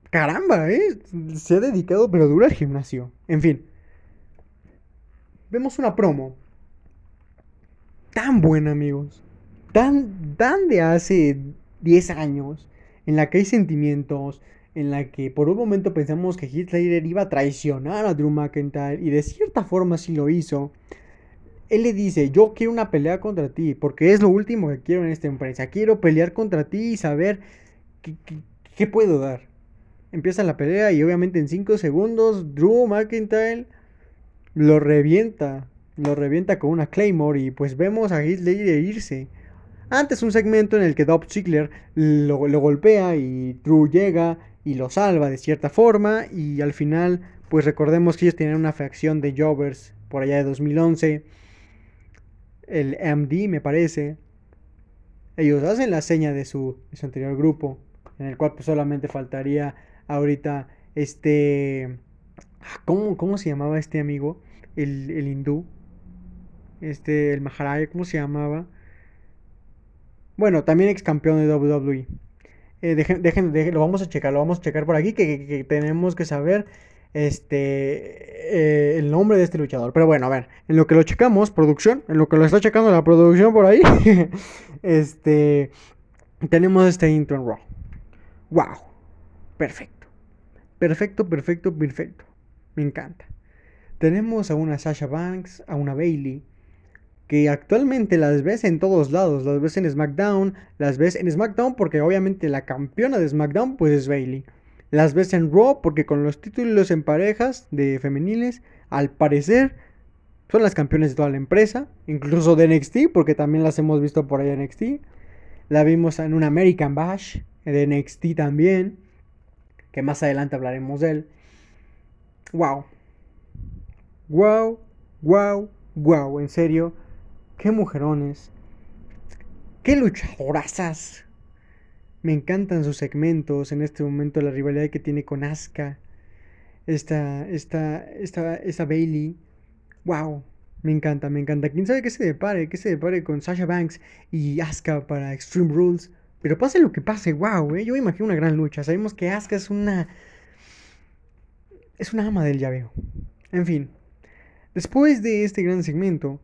caramba, ¿eh? Se ha dedicado pero duro al gimnasio. En fin. Vemos una promo. Tan buena, amigos. Tan, tan de hace 10 años. En la que hay sentimientos. En la que por un momento pensamos que Hitler iba a traicionar a Drew McIntyre. Y de cierta forma sí lo hizo. Él le dice, yo quiero una pelea contra ti. Porque es lo último que quiero en esta empresa. Quiero pelear contra ti y saber qué, qué puedo dar. Empieza la pelea y obviamente en 5 segundos Drew McIntyre lo revienta. Lo revienta con una Claymore y pues vemos a Heath irse. Antes un segmento en el que Dolph Ziggler lo, golpea y Drew llega y lo salva de cierta forma y al final pues recordemos que ellos tienen una facción de Jobbers por allá de 2011. El MD me parece. Ellos hacen la seña de su, de su anterior grupo en el cual pues solamente faltaría ahorita este... Ah, ¿Cómo, cómo se llamaba este amigo? El, el hindú. Este, el Maharaj, ¿cómo se llamaba? Bueno, también ex campeón de WWE. Eh, dejen, dejen, lo vamos a checar, lo vamos a checar por aquí, que, tenemos que saber este eh, el nombre de este luchador. Pero bueno, a ver, en lo que lo checamos, producción, en lo que lo está checando la producción por ahí, este, tenemos este intro en Raw. Wow, perfecto. Perfecto, perfecto, perfecto. Me encanta. Tenemos a una Sasha Banks, a una Bailey, que actualmente las ves en todos lados. Las ves en SmackDown, las ves en SmackDown porque obviamente la campeona de SmackDown pues es Bailey. Las ves en Raw porque con los títulos en parejas de femeniles, al parecer son las campeones de toda la empresa, incluso de NXT porque también las hemos visto por ahí en NXT. La vimos en un American Bash de NXT también que más adelante hablaremos de él. Wow. Wow, wow, wow, en serio. Qué mujerones. Qué luchadorazas. Me encantan sus segmentos. En este momento la rivalidad que tiene con Asuka. Esta, esta, esta, esta Bailey. Wow. Me encanta, me encanta. ¿Quién sabe qué se depare? ¿Qué se depare con Sasha Banks y Asuka para Extreme Rules? Pero pase lo que pase, wow, ¿eh? yo imagino una gran lucha. Sabemos que Asuka es una. Es una ama del llaveo. En fin. Después de este gran segmento,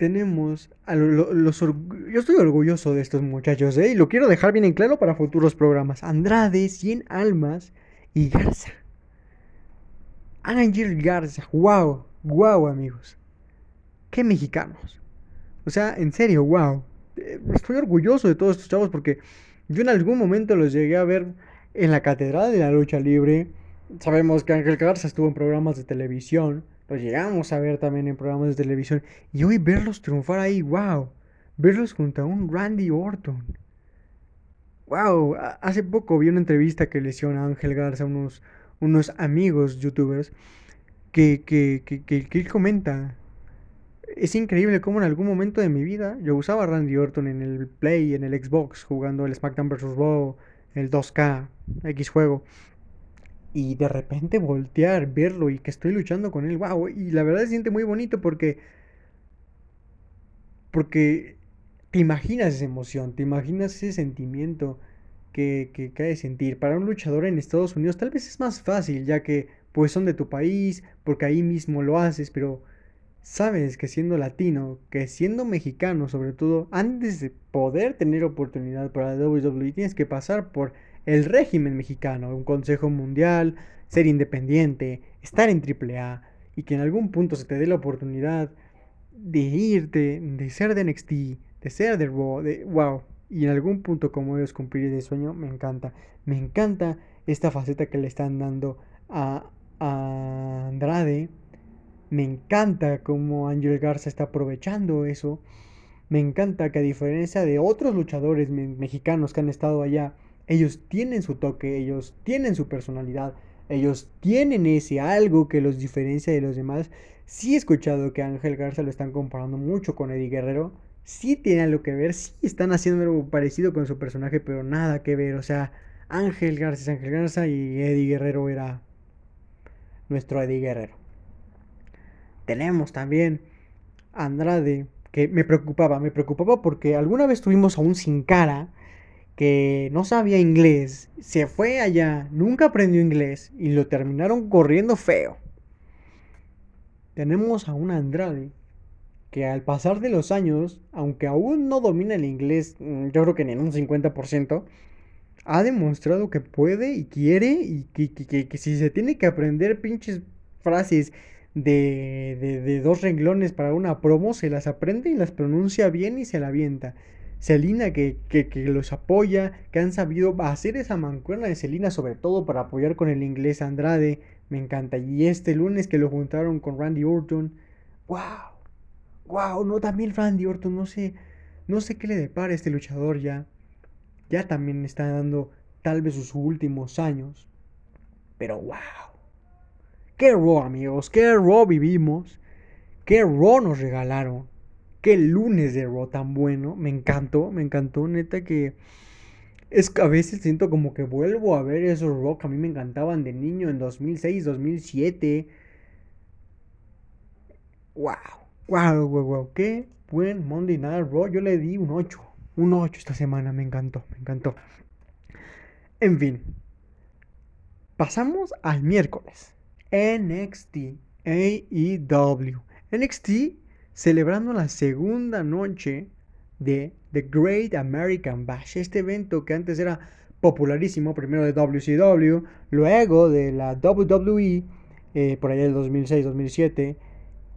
tenemos a los. Yo estoy orgulloso de estos muchachos, ¿eh? Y lo quiero dejar bien en claro para futuros programas. Andrade, Cien Almas y Garza. Ángel Garza, wow, wow, amigos. Qué mexicanos. O sea, en serio, wow. Eh, estoy orgulloso de todos estos chavos porque yo en algún momento los llegué a ver en la Catedral de la Lucha Libre. Sabemos que Ángel Garza estuvo en programas de televisión. Los llegamos a ver también en programas de televisión. Y hoy verlos triunfar ahí, wow. Verlos junto a un Randy Orton. Wow, hace poco vi una entrevista que le hicieron a Ángel Garza, unos, unos amigos youtubers, que, que, que, que él comenta es increíble cómo en algún momento de mi vida yo usaba a Randy Orton en el Play, en el Xbox, jugando el SmackDown vs. Raw, el 2K, X juego. Y de repente voltear, verlo y que estoy luchando con él, wow. Y la verdad se siente muy bonito porque. Porque te imaginas esa emoción, te imaginas ese sentimiento que, que, que de sentir. Para un luchador en Estados Unidos tal vez es más fácil, ya que pues son de tu país, porque ahí mismo lo haces, pero sabes que siendo latino, que siendo mexicano sobre todo, antes de poder tener oportunidad para la WWE tienes que pasar por el régimen mexicano, un consejo mundial, ser independiente, estar en AAA y que en algún punto se te dé la oportunidad de irte, de ser de NXT, de ser de Raw, de wow, y en algún punto como ellos cumplir ese sueño, me encanta. Me encanta esta faceta que le están dando a, a Andrade me encanta cómo Angel Garza está aprovechando eso. Me encanta que a diferencia de otros luchadores mexicanos que han estado allá, ellos tienen su toque, ellos tienen su personalidad. Ellos tienen ese algo que los diferencia de los demás. Sí he escuchado que Ángel Garza lo están comparando mucho con Eddie Guerrero. Sí tiene algo que ver, sí están haciendo algo parecido con su personaje, pero nada que ver. O sea, Ángel Garza es Ángel Garza y Eddie Guerrero era nuestro Eddie Guerrero. Tenemos también Andrade, que me preocupaba, me preocupaba porque alguna vez tuvimos a un sin cara que no sabía inglés, se fue allá, nunca aprendió inglés y lo terminaron corriendo feo. Tenemos a un Andrade que al pasar de los años, aunque aún no domina el inglés, mm, yo creo que ni en un 50%, ha demostrado que puede y quiere y que, si se tiene que aprender pinches frases de, de, dos renglones para una promo, se las aprende y las pronuncia bien y se la avienta. Celina que, que, los apoya, que han sabido hacer esa mancuerna de Celina sobre todo para apoyar con el inglés Andrade, me encanta. Y este lunes que lo juntaron con Randy Orton, wow, wow, no, también Randy Orton, no sé, no sé qué le depara a este luchador ya ya también está dando tal vez sus últimos años. Pero wow. Qué Raw amigos, qué Raw vivimos. Qué Raw nos regalaron. Qué lunes de Raw tan bueno. Me encantó, me encantó neta que... Es que a veces siento como que vuelvo a ver esos que a mí me encantaban de niño en 2006, 2007. Wow, wow, wow, wow. Qué buen Monday Night Raw. Yo le di un 8 un 8 esta semana, me encantó, me encantó. En fin, pasamos al miércoles. NXT AEW. NXT celebrando la segunda noche de The Great American Bash. Este evento que antes era popularísimo, primero de WCW, luego de la WWE, eh, por allá del 2006-2007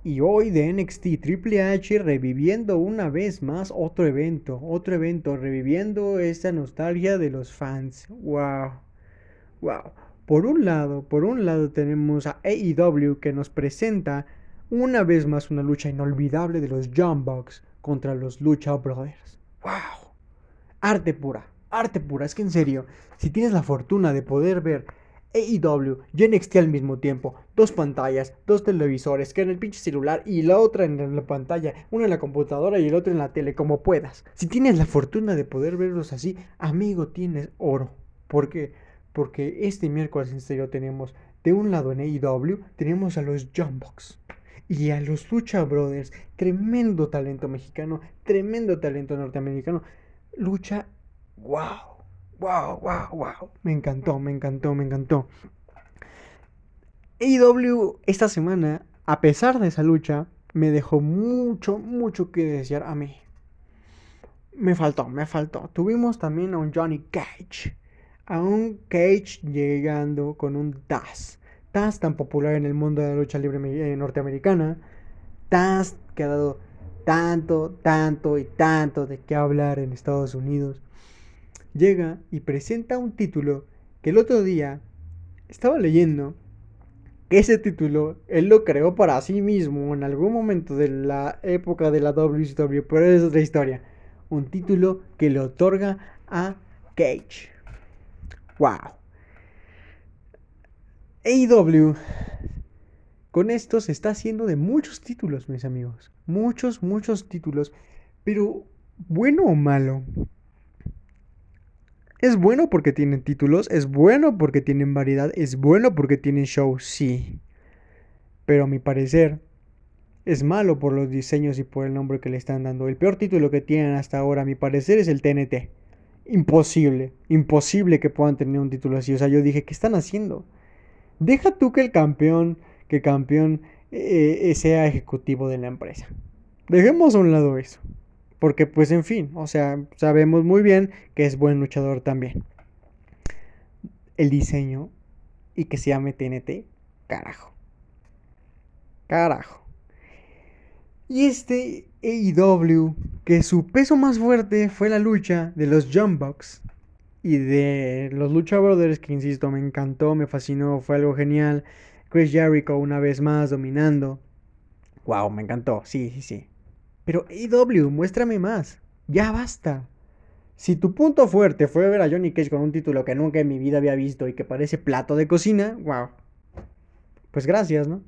y hoy de NXT Triple H reviviendo una vez más otro evento, otro evento, reviviendo esta nostalgia de los fans. Wow. Wow. Por un lado, por un lado tenemos a AEW que nos presenta una vez más una lucha inolvidable de los Bucks contra los Lucha Brothers. Wow. Arte pura, arte pura, es que en serio, si tienes la fortuna de poder ver AEW y NXT al mismo tiempo. Dos pantallas, dos televisores, que en el pinche celular y la otra en la pantalla, una en la computadora y el otro en la tele, como puedas. Si tienes la fortuna de poder verlos así, amigo, tienes oro. ¿Por qué? Porque este miércoles en serio tenemos de un lado en AEW, tenemos a los Jumbox y a los Lucha Brothers. Tremendo talento mexicano, tremendo talento norteamericano. Lucha, wow wow, wow, wow. Me encantó, me encantó, me encantó. AEW esta semana, a pesar de esa lucha, me dejó mucho, mucho que desear a mí. Me faltó, me faltó. Tuvimos también a un Johnny Cage. A un Cage llegando con un Taz. Taz tan popular en el mundo de la lucha libre eh, norteamericana. Taz que ha dado tanto, tanto y tanto de qué hablar en Estados Unidos llega y presenta un título que el otro día estaba leyendo que ese título él lo creó para sí mismo en algún momento de la época de la WCW, pero es otra historia. Un título que le otorga a Cage. Wow. AEW con esto se está haciendo de muchos títulos, mis amigos. Muchos, muchos títulos. Pero, bueno o malo, es bueno porque tienen títulos, es bueno porque tienen variedad, es bueno porque tienen show, sí. Pero a mi parecer, es malo por los diseños y por el nombre que le están dando. El peor título que tienen hasta ahora, a mi parecer, es el TNT. Imposible, imposible que puedan tener un título así. O sea, yo dije, ¿qué están haciendo? Deja tú que el campeón, que campeón eh, sea ejecutivo de la empresa. Dejemos a un lado eso. Porque pues en fin, o sea, sabemos muy bien que es buen luchador también. El diseño y que se llame TNT, carajo. Carajo. Y este AEW, que su peso más fuerte fue la lucha de los Bucks y de los Lucha Brothers, que insisto, me encantó, me fascinó, fue algo genial. Chris Jericho una vez más dominando. Wow, me encantó, sí, sí, sí. Pero AW, muéstrame más. Ya basta. Si tu punto fuerte fue ver a Johnny Cage con un título que nunca en mi vida había visto y que parece plato de cocina, wow. Pues gracias, ¿no?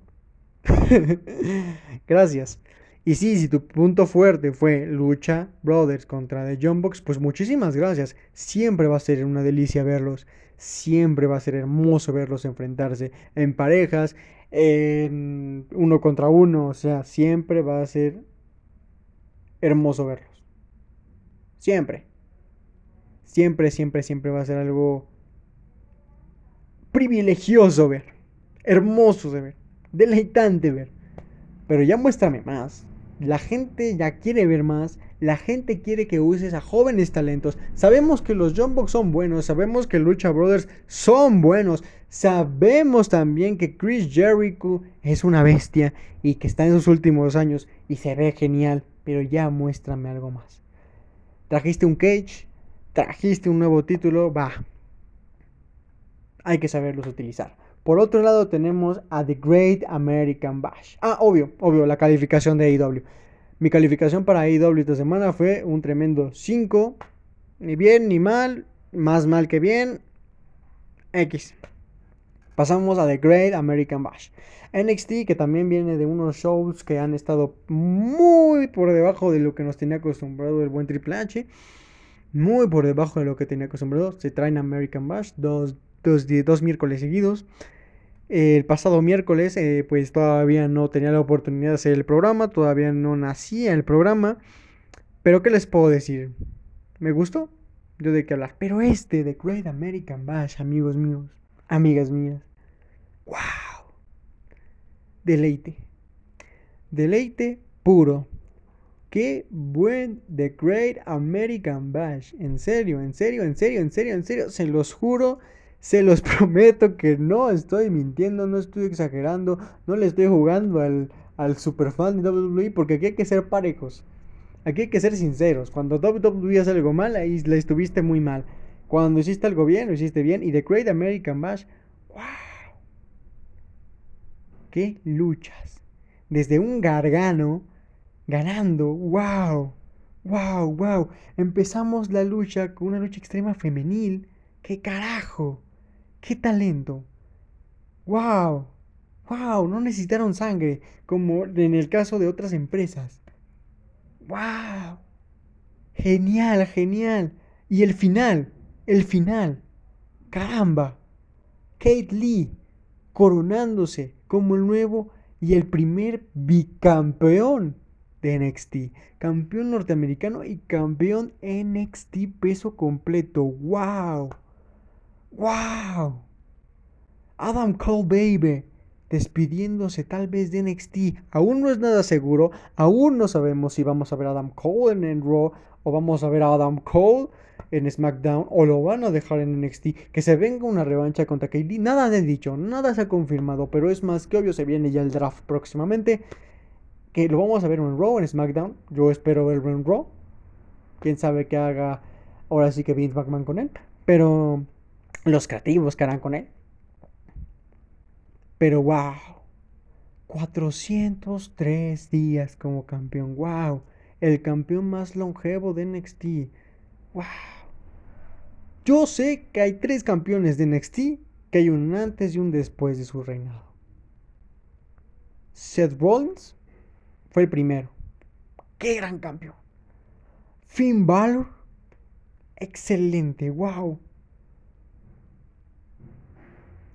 gracias. Y sí, si tu punto fuerte fue lucha Brothers contra The John Box, pues muchísimas gracias. Siempre va a ser una delicia verlos. Siempre va a ser hermoso verlos enfrentarse en parejas, en uno contra uno. O sea, siempre va a ser hermoso verlos. Siempre. Siempre, siempre, siempre va a ser algo privilegioso ver. Hermoso de ver. Deleitante ver. Pero ya muéstrame más. La gente ya quiere ver más. La gente quiere que uses a jóvenes talentos. Sabemos que los Jumbo son buenos. Sabemos que Lucha Brothers son buenos. Sabemos también que Chris Jericho es una bestia y que está en sus últimos años y se ve genial. Pero ya muéstrame algo más. Trajiste un Cage. Trajiste un nuevo título. Va. Hay que saberlos utilizar. Por otro lado tenemos a The Great American Bash. Ah, obvio, obvio, la calificación de AEW. Mi calificación para AEW esta semana fue un tremendo 5. Ni bien ni mal. Más mal que bien. X. Pasamos a The Great American Bash. NXT, que también viene de unos shows que han estado muy por debajo de lo que nos tenía acostumbrado el buen Triple H. Muy por debajo de lo que tenía acostumbrado. Se traen American Bash dos, dos, dos miércoles seguidos. El pasado miércoles, eh, pues todavía no tenía la oportunidad de hacer el programa, todavía no nacía el programa. Pero, ¿qué les puedo decir? ¿Me gustó? Yo de qué hablar. Pero este, The Great American Bash, amigos míos, amigas mías. ¡Wow! Deleite. Deleite puro. Qué buen The Great American Bash. En serio, en serio, en serio, en serio, en serio. Se los juro se los prometo que no estoy mintiendo, no estoy exagerando, no le estoy jugando al, al superfan de WWE porque aquí hay que ser parejos. Aquí hay que ser sinceros. Cuando WWE hace algo mal, ahí le estuviste muy mal. Cuando hiciste algo bien, lo hiciste bien. Y The Great American Bash, ¡wow! ¡Qué luchas! Desde un gargano, ganando, ¡wow! ¡Wow! ¡Wow! Empezamos la lucha con una lucha extrema femenil. ¡Qué carajo! ¡Qué talento! ¡Wow! ¡Wow! No necesitaron sangre, como en el caso de otras empresas. ¡Wow! Genial, genial. Y el final, el final. Caramba. Kate Lee coronándose como el nuevo y el primer bicampeón de NXT. Campeón norteamericano y campeón NXT peso completo. ¡Wow! ¡Wow! Adam Cole Baby despidiéndose tal vez de NXT. Aún no es nada seguro. Aún no sabemos si vamos a ver a Adam Cole en, Raw o vamos a ver a Adam Cole en SmackDown o lo van a dejar en NXT. Que se venga una revancha contra KD. Nada se ha dicho, nada se ha confirmado, pero es más que obvio. Se viene ya el draft próximamente. Que lo vamos a ver en Raw, en SmackDown. Yo espero verlo en Raw. Quién sabe qué haga ahora sí que Vince McMahon con él. Pero los creativos que harán con él. Pero wow, 403 días como campeón, wow, el campeón más longevo de NXT, wow. Yo sé que hay tres campeones de NXT, que hay un antes y un después de su reinado. Seth Rollins fue el primero. ¡Qué gran campeón! Finn Balor, excelente, wow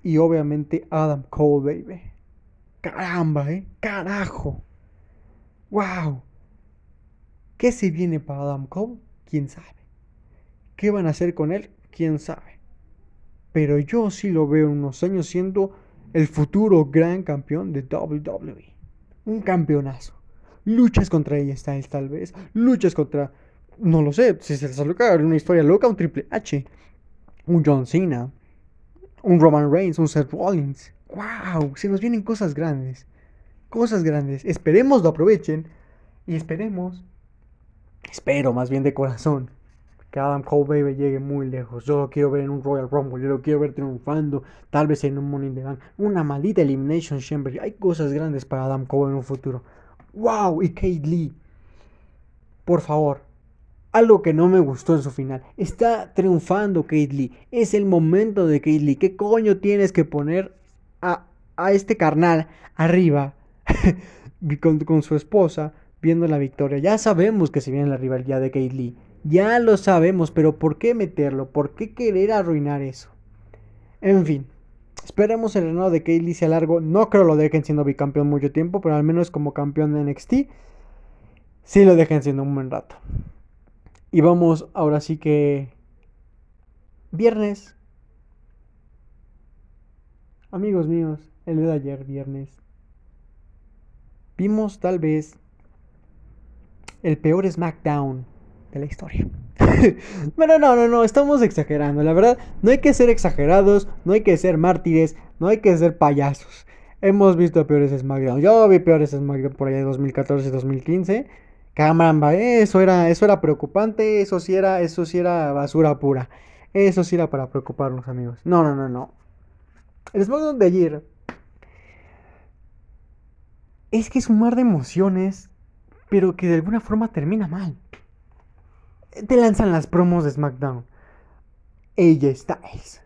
y obviamente Adam Cole, baby. Caramba, ¿eh? Carajo. ¡Wow! ¿Qué se viene para Adam Cole? ¿Quién sabe? ¿Qué van a hacer con él? ¿Quién sabe? Pero yo sí lo veo unos años siendo el futuro gran campeón de WWE. Un campeonazo. Luchas contra ella Styles tal vez. Luchas contra... No lo sé. Si se les salió una historia loca, un Triple H. Un John Cena un Roman Reigns, un Seth Rollins. ¡Wow! Se nos vienen cosas grandes. Cosas grandes. Esperemos lo aprovechen. Y esperemos. Espero más bien de corazón. Que Adam Cole Baby llegue muy lejos. Yo lo quiero ver en un Royal Rumble. Yo lo quiero ver triunfando. Tal vez en un Money in the Bank. Una maldita Elimination Chamber. Hay cosas grandes para Adam Cole en un futuro. ¡Wow! Y Kate Lee. Por favor. Algo que no me gustó en su final. Está triunfando Kate Lee. Es el momento de Kate Lee. ¿Qué coño tienes que poner a, a este carnal arriba con, con, su esposa viendo la victoria? Ya sabemos que se viene la rivalidad de Kate Lee. Ya lo sabemos, pero ¿por qué meterlo? ¿Por qué querer arruinar eso? En fin. Esperemos el reinado de Kate Lee sea largo. No creo lo dejen siendo bicampeón mucho tiempo, pero al menos como campeón de NXT. Sí lo dejen siendo un buen rato. Y vamos ahora sí que... Viernes. Amigos míos, el día de ayer, viernes. Vimos tal vez el peor SmackDown de la historia. Pero no, no, no, estamos exagerando. La verdad, no hay que ser exagerados, no hay que ser mártires, no hay que ser payasos. Hemos visto peores SmackDown. Yo vi peores SmackDown por allá de 2014 y 2015. Caramba, eso era, eso era preocupante, eso sí era, eso sí era basura pura. Eso sí era para preocuparnos, amigos. No, no, no, no. El SmackDown de ayer es que es un mar de emociones, pero que de alguna forma termina mal. Te lanzan las promos de SmackDown. Ella Styles.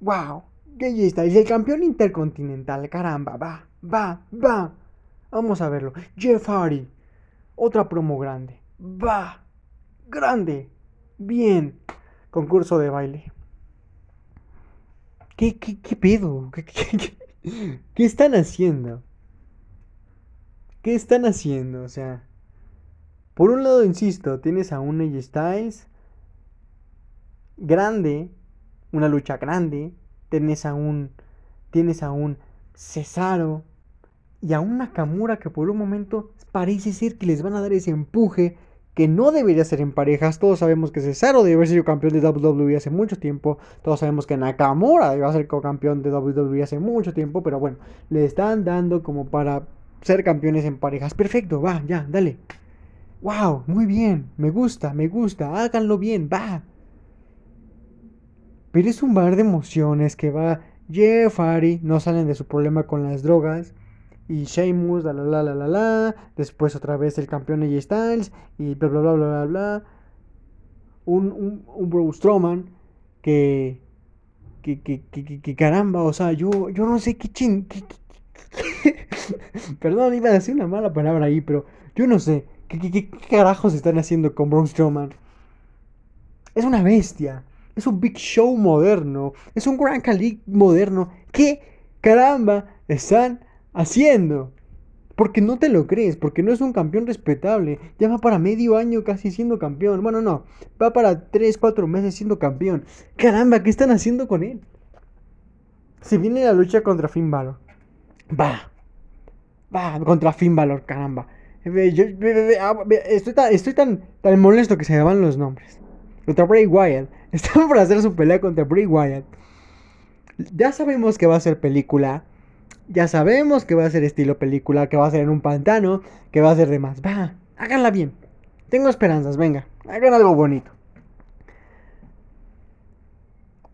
Wow, ella Styles, el campeón intercontinental, caramba, va, va, va. Vamos a verlo. Jeff Hardy otra promo grande. Va. Grande. Bien. Concurso de baile. ¿Qué, qué, qué pedo? ¿Qué, qué, están haciendo? ¿Qué están haciendo? O sea, por un lado, insisto, tienes a un AJ Styles grande, una lucha grande, tienes a un, tienes a un Cesaro y a una Nakamura que por un momento parece ser que les van a dar ese empuje que no debería ser en parejas. Todos sabemos que Cesaro debe haber sido campeón de WWE hace mucho tiempo. Todos sabemos que Nakamura debe ser campeón de WWE hace mucho tiempo. Pero bueno, le están dando como para ser campeones en parejas. Perfecto, va, ya, dale. Wow, muy bien, me gusta, me gusta, háganlo bien, va. Pero es un bar de emociones que va. Jeff Hardy no salen de su problema con las drogas y Sheamus, la la la la la después otra vez el campeón AJ Styles y bla bla bla bla bla bla. Un, un, un Bro Strowman que que, que, que, que, caramba, o sea, yo, yo no sé qué ching. Perdón, iba a decir una mala palabra ahí, pero yo no sé. ¿Qué, qué, qué carajos están haciendo con Braun Strowman? Es una bestia. Es un Big Show moderno. Es un Grand Khali moderno. ¿Qué caramba están haciendo. Porque no te lo crees, porque no es un campeón respetable. Ya va para medio año casi siendo campeón. Bueno, no, va para 3, 4 meses siendo campeón. Caramba, ¿qué están haciendo con él? Se viene la lucha contra Finn Balor. Va. Va, contra Finn Balor, caramba. Ah, estoy tan, estoy tan, tan molesto que se me van los nombres. Contra Bray Wyatt. Están por hacer su pelea contra Bray Wyatt. Ya sabemos que va a ser película ya sabemos que va a ser estilo película, que va a ser en un pantano, que va a ser de más. Va, háganla bien. Tengo esperanzas, venga, hagan algo bonito.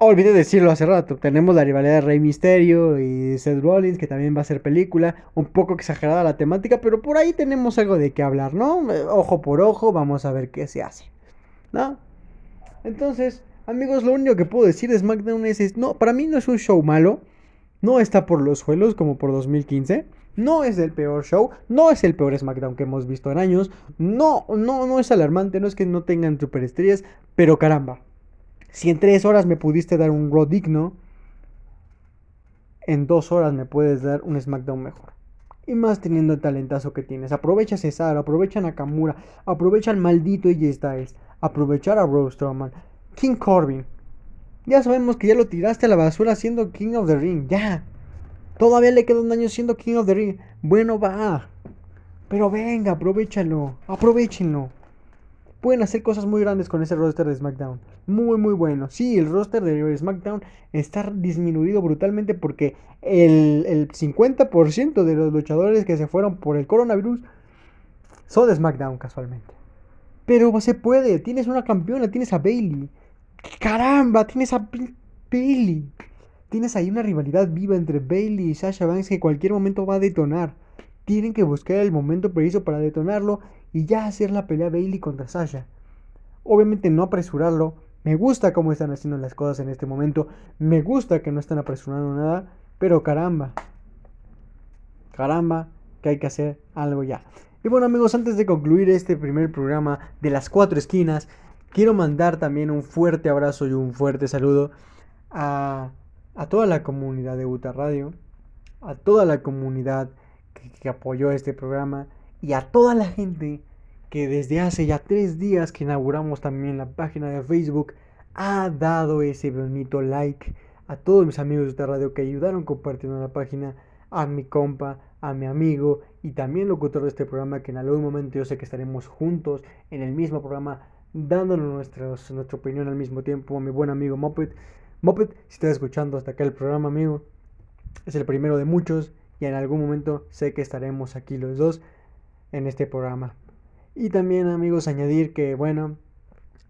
Olvidé decirlo hace rato, tenemos la rivalidad de Rey Misterio y Seth Rollins, que también va a ser película, un poco exagerada la temática, pero por ahí tenemos algo de qué hablar, ¿no? Ojo por ojo, vamos a ver qué se hace, ¿no? Entonces, amigos, lo único que puedo decir de SmackDown es, no, para mí no es un show malo, no está por los suelos como por 2015. No es el peor show, no es el peor SmackDown que hemos visto en años. No, no, no es alarmante, no es que no tengan superestrellas, pero caramba. Si en tres horas me pudiste dar un Raw digno, en dos horas me puedes dar un SmackDown mejor. Y más teniendo el talentazo que tienes. Aprovecha a Cesaro, aprovecha a Nakamura, aprovecha al maldito AJ Styles, aprovechar a Braun Strowman, King Corbin, ya sabemos que ya lo tiraste a la basura siendo King of the Ring. Ya. Todavía le queda un año siendo King of the Ring. Bueno, va. Pero venga, aprovechalo. Aprovechenlo. Pueden hacer cosas muy grandes con ese roster de SmackDown. Muy, muy bueno. Sí, el roster de SmackDown está disminuido brutalmente porque el, el 50% de los luchadores que se fueron por el coronavirus son de SmackDown casualmente. Pero se puede. Tienes una campeona, tienes a Bailey. Caramba, tienes a Bailey. Tienes ahí una rivalidad viva entre Bailey y Sasha Banks que en cualquier momento va a detonar. Tienen que buscar el momento preciso para detonarlo y ya hacer la pelea Bailey contra Sasha. Obviamente no apresurarlo. Me gusta cómo están haciendo las cosas en este momento. Me gusta que no están apresurando nada. Pero caramba. Caramba, que hay que hacer algo ya. Y bueno amigos, antes de concluir este primer programa de las cuatro esquinas, quiero mandar también un fuerte abrazo y un fuerte saludo a, toda la comunidad de Uta Radio, a toda la comunidad que, apoyó este programa y a toda la gente que desde hace ya tres días que inauguramos también la página de Facebook ha dado ese bonito like. A todos mis amigos de Radio que ayudaron compartiendo la página, a mi compa, a mi amigo y también locutor de este programa que en algún momento yo sé que estaremos juntos en el mismo programa dándonos nuestra opinión al mismo tiempo a mi buen amigo Moped. Moped, si estás escuchando hasta acá el programa amigo, es el primero de muchos y en algún momento sé que estaremos aquí los dos en este programa. Y también amigos añadir que bueno,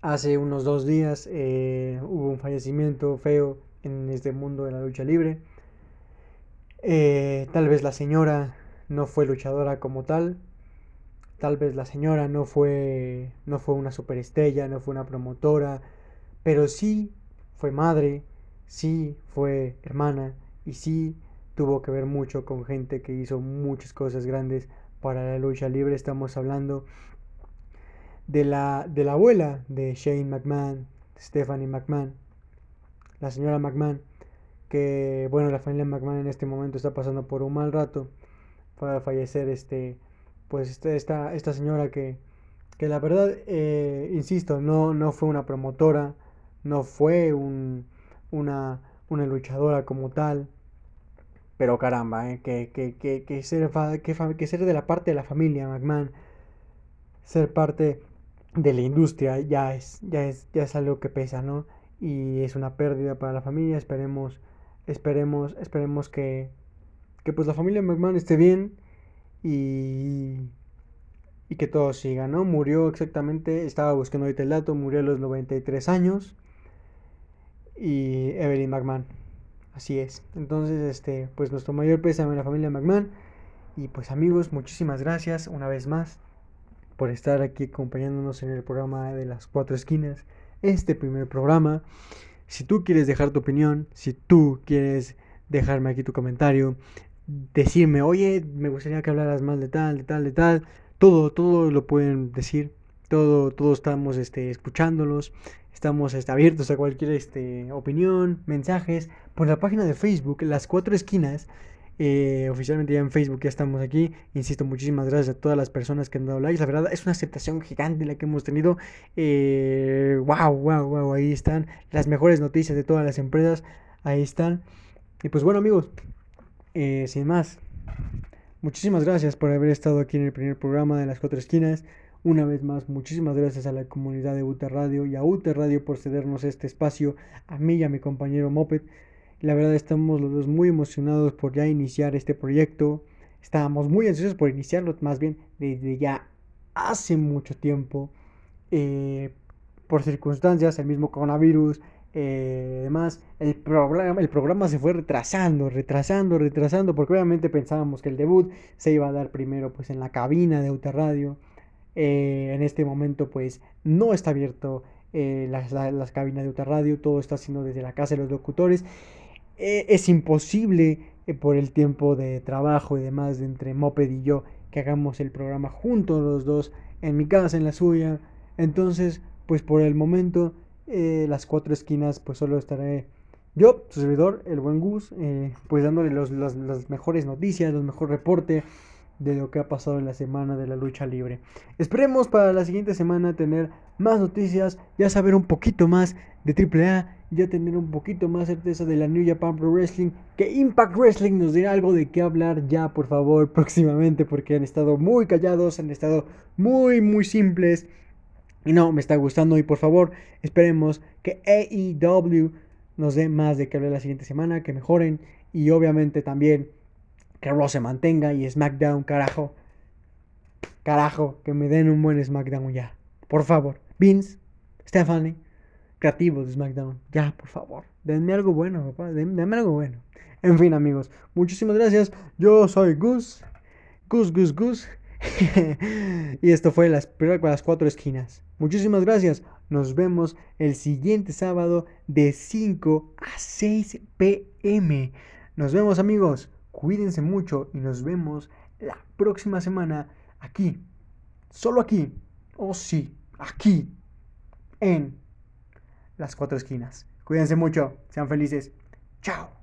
hace unos dos días eh, hubo un fallecimiento feo en este mundo de la lucha libre. Eh, tal vez la señora no fue luchadora como tal. Tal vez la señora no fue, no fue una superestrella, no fue una promotora, pero sí fue madre, sí fue hermana y sí tuvo que ver mucho con gente que hizo muchas cosas grandes para la lucha libre. Estamos hablando de la, de la abuela de Shane McMahon, Stephanie McMahon, la señora McMahon, que bueno, la familia McMahon en este momento está pasando por un mal rato para fallecer este pues este, esta, esta señora que, que la verdad eh, insisto no, no fue una promotora no fue un, una, una luchadora como tal pero caramba eh, que, que, que, que, ser, que, ser de la parte de la familia McMahon ser parte de la industria ya es, ya es, ya es algo que pesa, ¿no? Y es una pérdida para la familia, esperemos Esperemos, esperemos que, que pues la familia McMahon esté bien y, y que todo siga, ¿no? Murió exactamente, estaba buscando ahorita el dato, murió a los 93 años y Evelyn McMahon. Así es. Entonces, este, pues nuestro mayor pésame a la familia McMahon. Y pues amigos, muchísimas gracias una vez más por estar aquí acompañándonos en el programa de las cuatro esquinas. Este primer programa. Si tú quieres dejar tu opinión, si tú quieres dejarme aquí tu comentario, decirme, oye, me gustaría que hablaras más de tal, de tal, de tal, todo, todo lo pueden decir, todo, todos estamos este, escuchándolos, estamos este, abiertos a cualquier este, opinión, mensajes, por la página de Facebook, Las Cuatro Esquinas, eh, oficialmente ya en Facebook ya estamos aquí. Insisto, muchísimas gracias a todas las personas que han dado likes. La verdad es una aceptación gigante la que hemos tenido. Wow, wow, wow. Ahí están las mejores noticias de todas las empresas. Ahí están. Y pues bueno amigos, eh, sin más. Muchísimas gracias por haber estado aquí en el primer programa de las cuatro esquinas. Una vez más, muchísimas gracias a la comunidad de UTA Radio y a UTA Radio por cedernos este espacio, a mí y a mi compañero Moped. La verdad estamos los dos muy emocionados por ya iniciar este proyecto. Estábamos muy ansiosos por iniciarlo, más bien desde ya hace mucho tiempo. Eh, por circunstancias, el mismo coronavirus, eh, además, el programa, el programa se fue retrasando, retrasando, retrasando, porque obviamente pensábamos que el debut se iba a dar primero pues en la cabina de Autoradio. Eh, en este momento pues no está abierto eh, las, las, cabinas de Autoradio, todo está haciendo desde la casa de los locutores. Eh, es imposible eh, por el tiempo de trabajo y demás de entre Moped y yo que hagamos el programa juntos los dos en mi casa, en la suya. Entonces, pues por el momento, eh, las cuatro esquinas, pues solo estaré yo, su servidor, el buen Gus, pues dándole los, las mejores noticias, los mejores reportes de lo que ha pasado en la semana de la lucha libre. Esperemos para la siguiente semana tener más noticias, ya saber un poquito más de AAA, ya tener un poquito más certeza de la New Japan Pro Wrestling, que Impact Wrestling nos dirá algo de qué hablar ya, por favor, próximamente, porque han estado muy callados, han estado muy, muy simples. Y no, me está gustando y por favor, esperemos que AEW nos dé más de qué hablar la siguiente semana, que mejoren y obviamente también que Raw se mantenga y SmackDown, carajo. Carajo, que me den un buen SmackDown ya. Por favor. Vince, Stephanie, creativos de SmackDown. Ya, por favor. Denme algo bueno, papá. Denme, algo bueno. En fin, amigos. Muchísimas gracias. Yo soy Gus. Gus, Gus, Gus. y esto fue las, las cuatro esquinas. Muchísimas gracias. Nos vemos el siguiente sábado de 5 a 6 pm. Nos vemos amigos, cuídense mucho y nos vemos la próxima semana aquí, solo aquí, oh sí, aquí, en las cuatro esquinas. Cuídense mucho, sean felices. Chao.